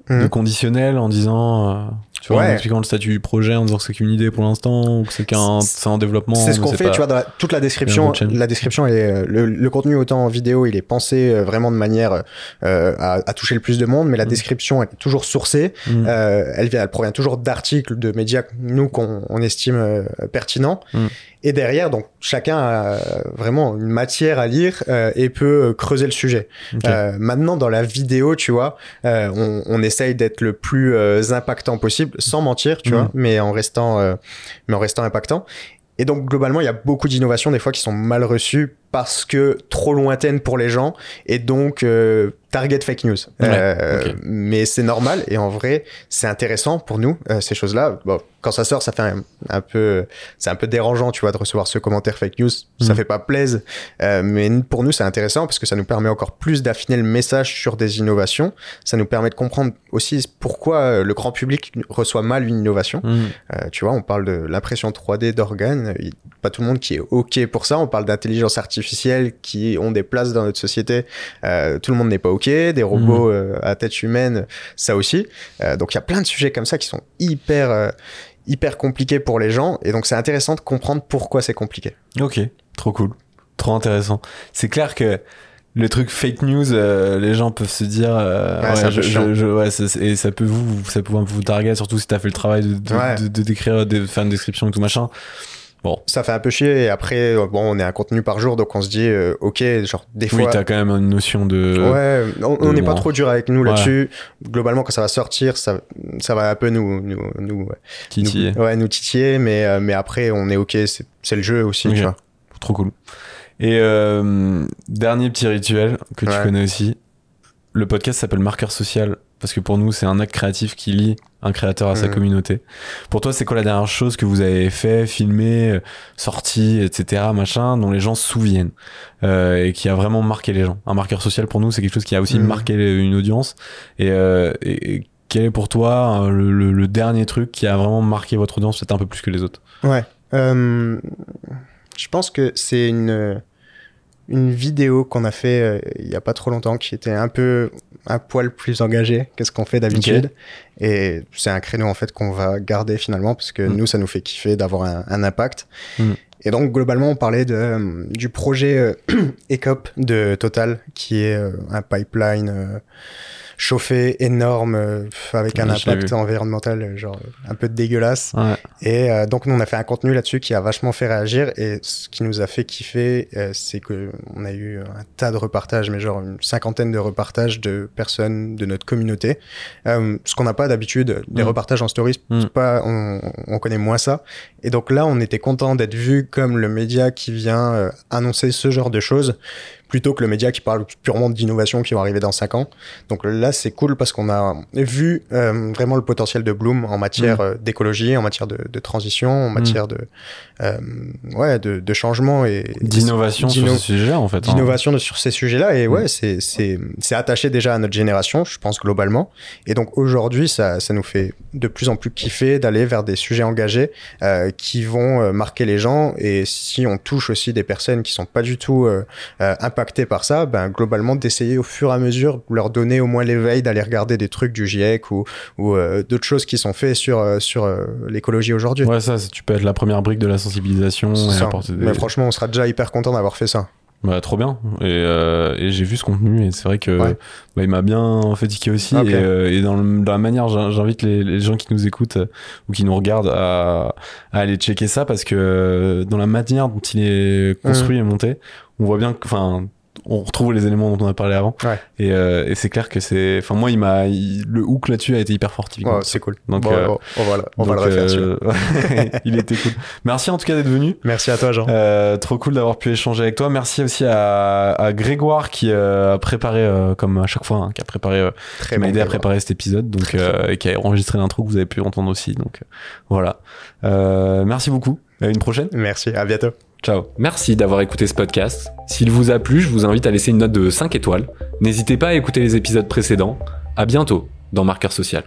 de Mhm. conditionnel en disant. Euh, tu vois, en Ouais. expliquant le statut du projet, en disant que c'est qu'une idée pour l'instant, ou que c'est qu'un, C'est- en développement. C'est ce qu'on fait, tu vois, dans la- toute la description. La description, est, euh, le, le contenu autant en vidéo, il est pensé euh, vraiment de manière euh, à, à toucher le plus de monde, mais la Mm. description, elle est toujours sourcée. Mm. Euh, elle vient, elle provient toujours d'articles de médias nous qu'on on estime euh, pertinents. Mm. Et derrière, donc chacun a vraiment une matière à lire euh, et peut euh, creuser le sujet. Ok. Euh, maintenant, dans la vidéo, tu vois, euh, on, on essaye d'être le plus euh, impactant possible, sans mentir, tu vois, mais en restant, euh, mais en restant impactant. Et donc globalement, il y a beaucoup d'innovations des fois qui sont mal reçues parce que trop lointaines pour les gens et donc euh, target fake news. Euh. Mais c'est normal et en vrai, c'est intéressant pour nous euh, ces choses-là. Bon, quand ça sort, ça fait un, un peu, c'est un peu dérangeant, tu vois, de recevoir ce commentaire fake news. Ça Mhm. fait pas plaisir, euh, mais pour nous, c'est intéressant parce que ça nous permet encore plus d'affiner le message sur des innovations. Ça nous permet de comprendre aussi pourquoi le grand public reçoit mal une innovation. Mm. Tu vois, on parle de l'impression 3D d'organes. Pas tout le monde qui est OK pour ça. On parle d'intelligence artificielle qui ont des places dans notre société. Euh, tout le monde n'est pas OK. Des robots euh, à tête humaine, ça aussi. Euh, donc il y a plein de sujets comme ça qui sont hyper, hyper compliqués pour les gens. Et donc c'est intéressant de comprendre pourquoi c'est compliqué. Ok, trop cool, trop intéressant. C'est clair que le truc fake news, euh, les gens peuvent se dire, euh, Ouais, c'est un je, peu chiant. je- je- ouais, ça- et ça peut vous, ça peut vous target, surtout si t'as fait le travail de, de, Ouais. de- de décrire, de faire une description et tout machin. Bon. Ça fait un peu chier. Et après, euh, bon, on est un contenu par jour, donc on se dit, euh, ok, genre des Oui, fois. t'as quand même une notion de. Ouais, on- n'est pas trop dur avec nous Ouais. là-dessus. Globalement, quand ça va sortir, ça, ça va un peu nous, nous, nous, ouais, Titiller. nous- ouais, nous titiller, mais, euh, mais après, on est ok, c'est le jeu aussi, Ok. tu vois. Trop cool. Et euh, dernier petit rituel que tu Ouais. connais aussi. Le podcast s'appelle Marqueur Social parce que pour nous, c'est un acte créatif qui lie un créateur à sa Mhm. communauté. Pour toi, c'est quoi la dernière chose que vous avez fait, filmé, euh, sorti, etc., machin, dont les gens se souviennent euh, et qui a vraiment marqué les gens? Un marqueur social pour nous, c'est quelque chose qui a aussi Mhm. marqué une audience. Et, euh, et- quel est pour toi euh, le, le- le dernier truc qui a vraiment marqué votre audience, peut-être un peu plus que les autres? Ouais. Euh, je pense que c'est une, une vidéo qu'on a fait euh, il y a pas trop longtemps qui était un peu un poil plus engagé que ce qu'on fait d'habitude. Et c'est un créneau en fait qu'on va garder finalement parce que Mm. nous, ça nous fait kiffer d'avoir un, un impact. Mm. Et donc globalement, on parlait de, du projet euh, ECOP de Total qui est euh, un pipeline chauffé énorme euh, avec un impact environnemental euh, genre un peu dégueulasse. Ouais. Et euh, donc nous on a fait un contenu là-dessus qui a vachement fait réagir et ce qui nous a fait kiffer euh, c'est que on a eu un tas de repartages mais genre une cinquantaine de repartages de personnes de notre communauté euh, ce qu'on n'a pas d'habitude des Mm. repartages en stories Mm. pas on, on connaît moins ça et donc là on était content d'être vu comme le média qui vient euh, annoncer ce genre de choses plutôt que le média qui parle purement d'innovation qui va arriver dans 5 ans. Donc là, c'est cool parce qu'on a vu euh, vraiment le potentiel de Bloom en matière Mm. euh, d'écologie, en matière de, de transition, en matière de, euh, ouais, de, de changement et D'innovation sur D'inno- ce sujet-là, en fait. hein. d'innovation sur ces sujets-là. Et Mm. ouais, c'est, c'est, c'est attaché déjà à notre génération, je pense globalement. Et donc aujourd'hui, ça, ça nous fait de plus en plus kiffer d'aller vers des sujets engagés euh, qui vont marquer les gens. Et si on touche aussi des personnes qui sont pas du tout euh, par ça, ben globalement d'essayer au fur et à mesure de leur donner au moins l'éveil d'aller regarder des trucs du GIEC ou, ou euh, d'autres choses qui sont faits sur euh, sur euh, l'écologie aujourd'hui. Ouais, ça, tu peux être la première brique de la sensibilisation et des... Mais franchement, on sera déjà hyper content d'avoir fait ça. Bah, trop bien. Et, euh, et j'ai vu ce contenu et c'est vrai que Ouais. bah, il m'a bien fatigué aussi. Et, euh, et dans, le- dans la manière, j'in- j'invite les, les gens qui nous écoutent euh, ou qui nous regardent à, à aller checker ça parce que dans la manière dont il est construit Mmh. et monté, on voit bien que, enfin, on retrouve les éléments dont on a parlé avant. Ouais. Et, euh, et c'est clair que c'est, enfin, moi, il m'a, il- le hook là-dessus a été hyper fort. Ouais, c'est cool. Donc, Bon, euh, bon, on, va, le- on va le Donc, refaire. celui-là. euh, il était cool. Merci en tout cas d'être venu. Merci à toi, Jean. Euh, trop cool d'avoir pu échanger avec toi. Merci aussi à, à Grégoire qui euh, a préparé, euh, comme à chaque fois, hein, qui a préparé, euh, Très qui m'a aidé à préparer cet épisode, donc euh, et qui a enregistré l'intro que vous avez pu entendre aussi. Donc voilà. Euh, merci beaucoup. À une prochaine. Merci, à bientôt. Ciao. Merci d'avoir écouté ce podcast. S'il vous a plu, je vous invite à laisser une note de 5 étoiles. N'hésitez pas à écouter les épisodes précédents. À bientôt dans Marqueur Social.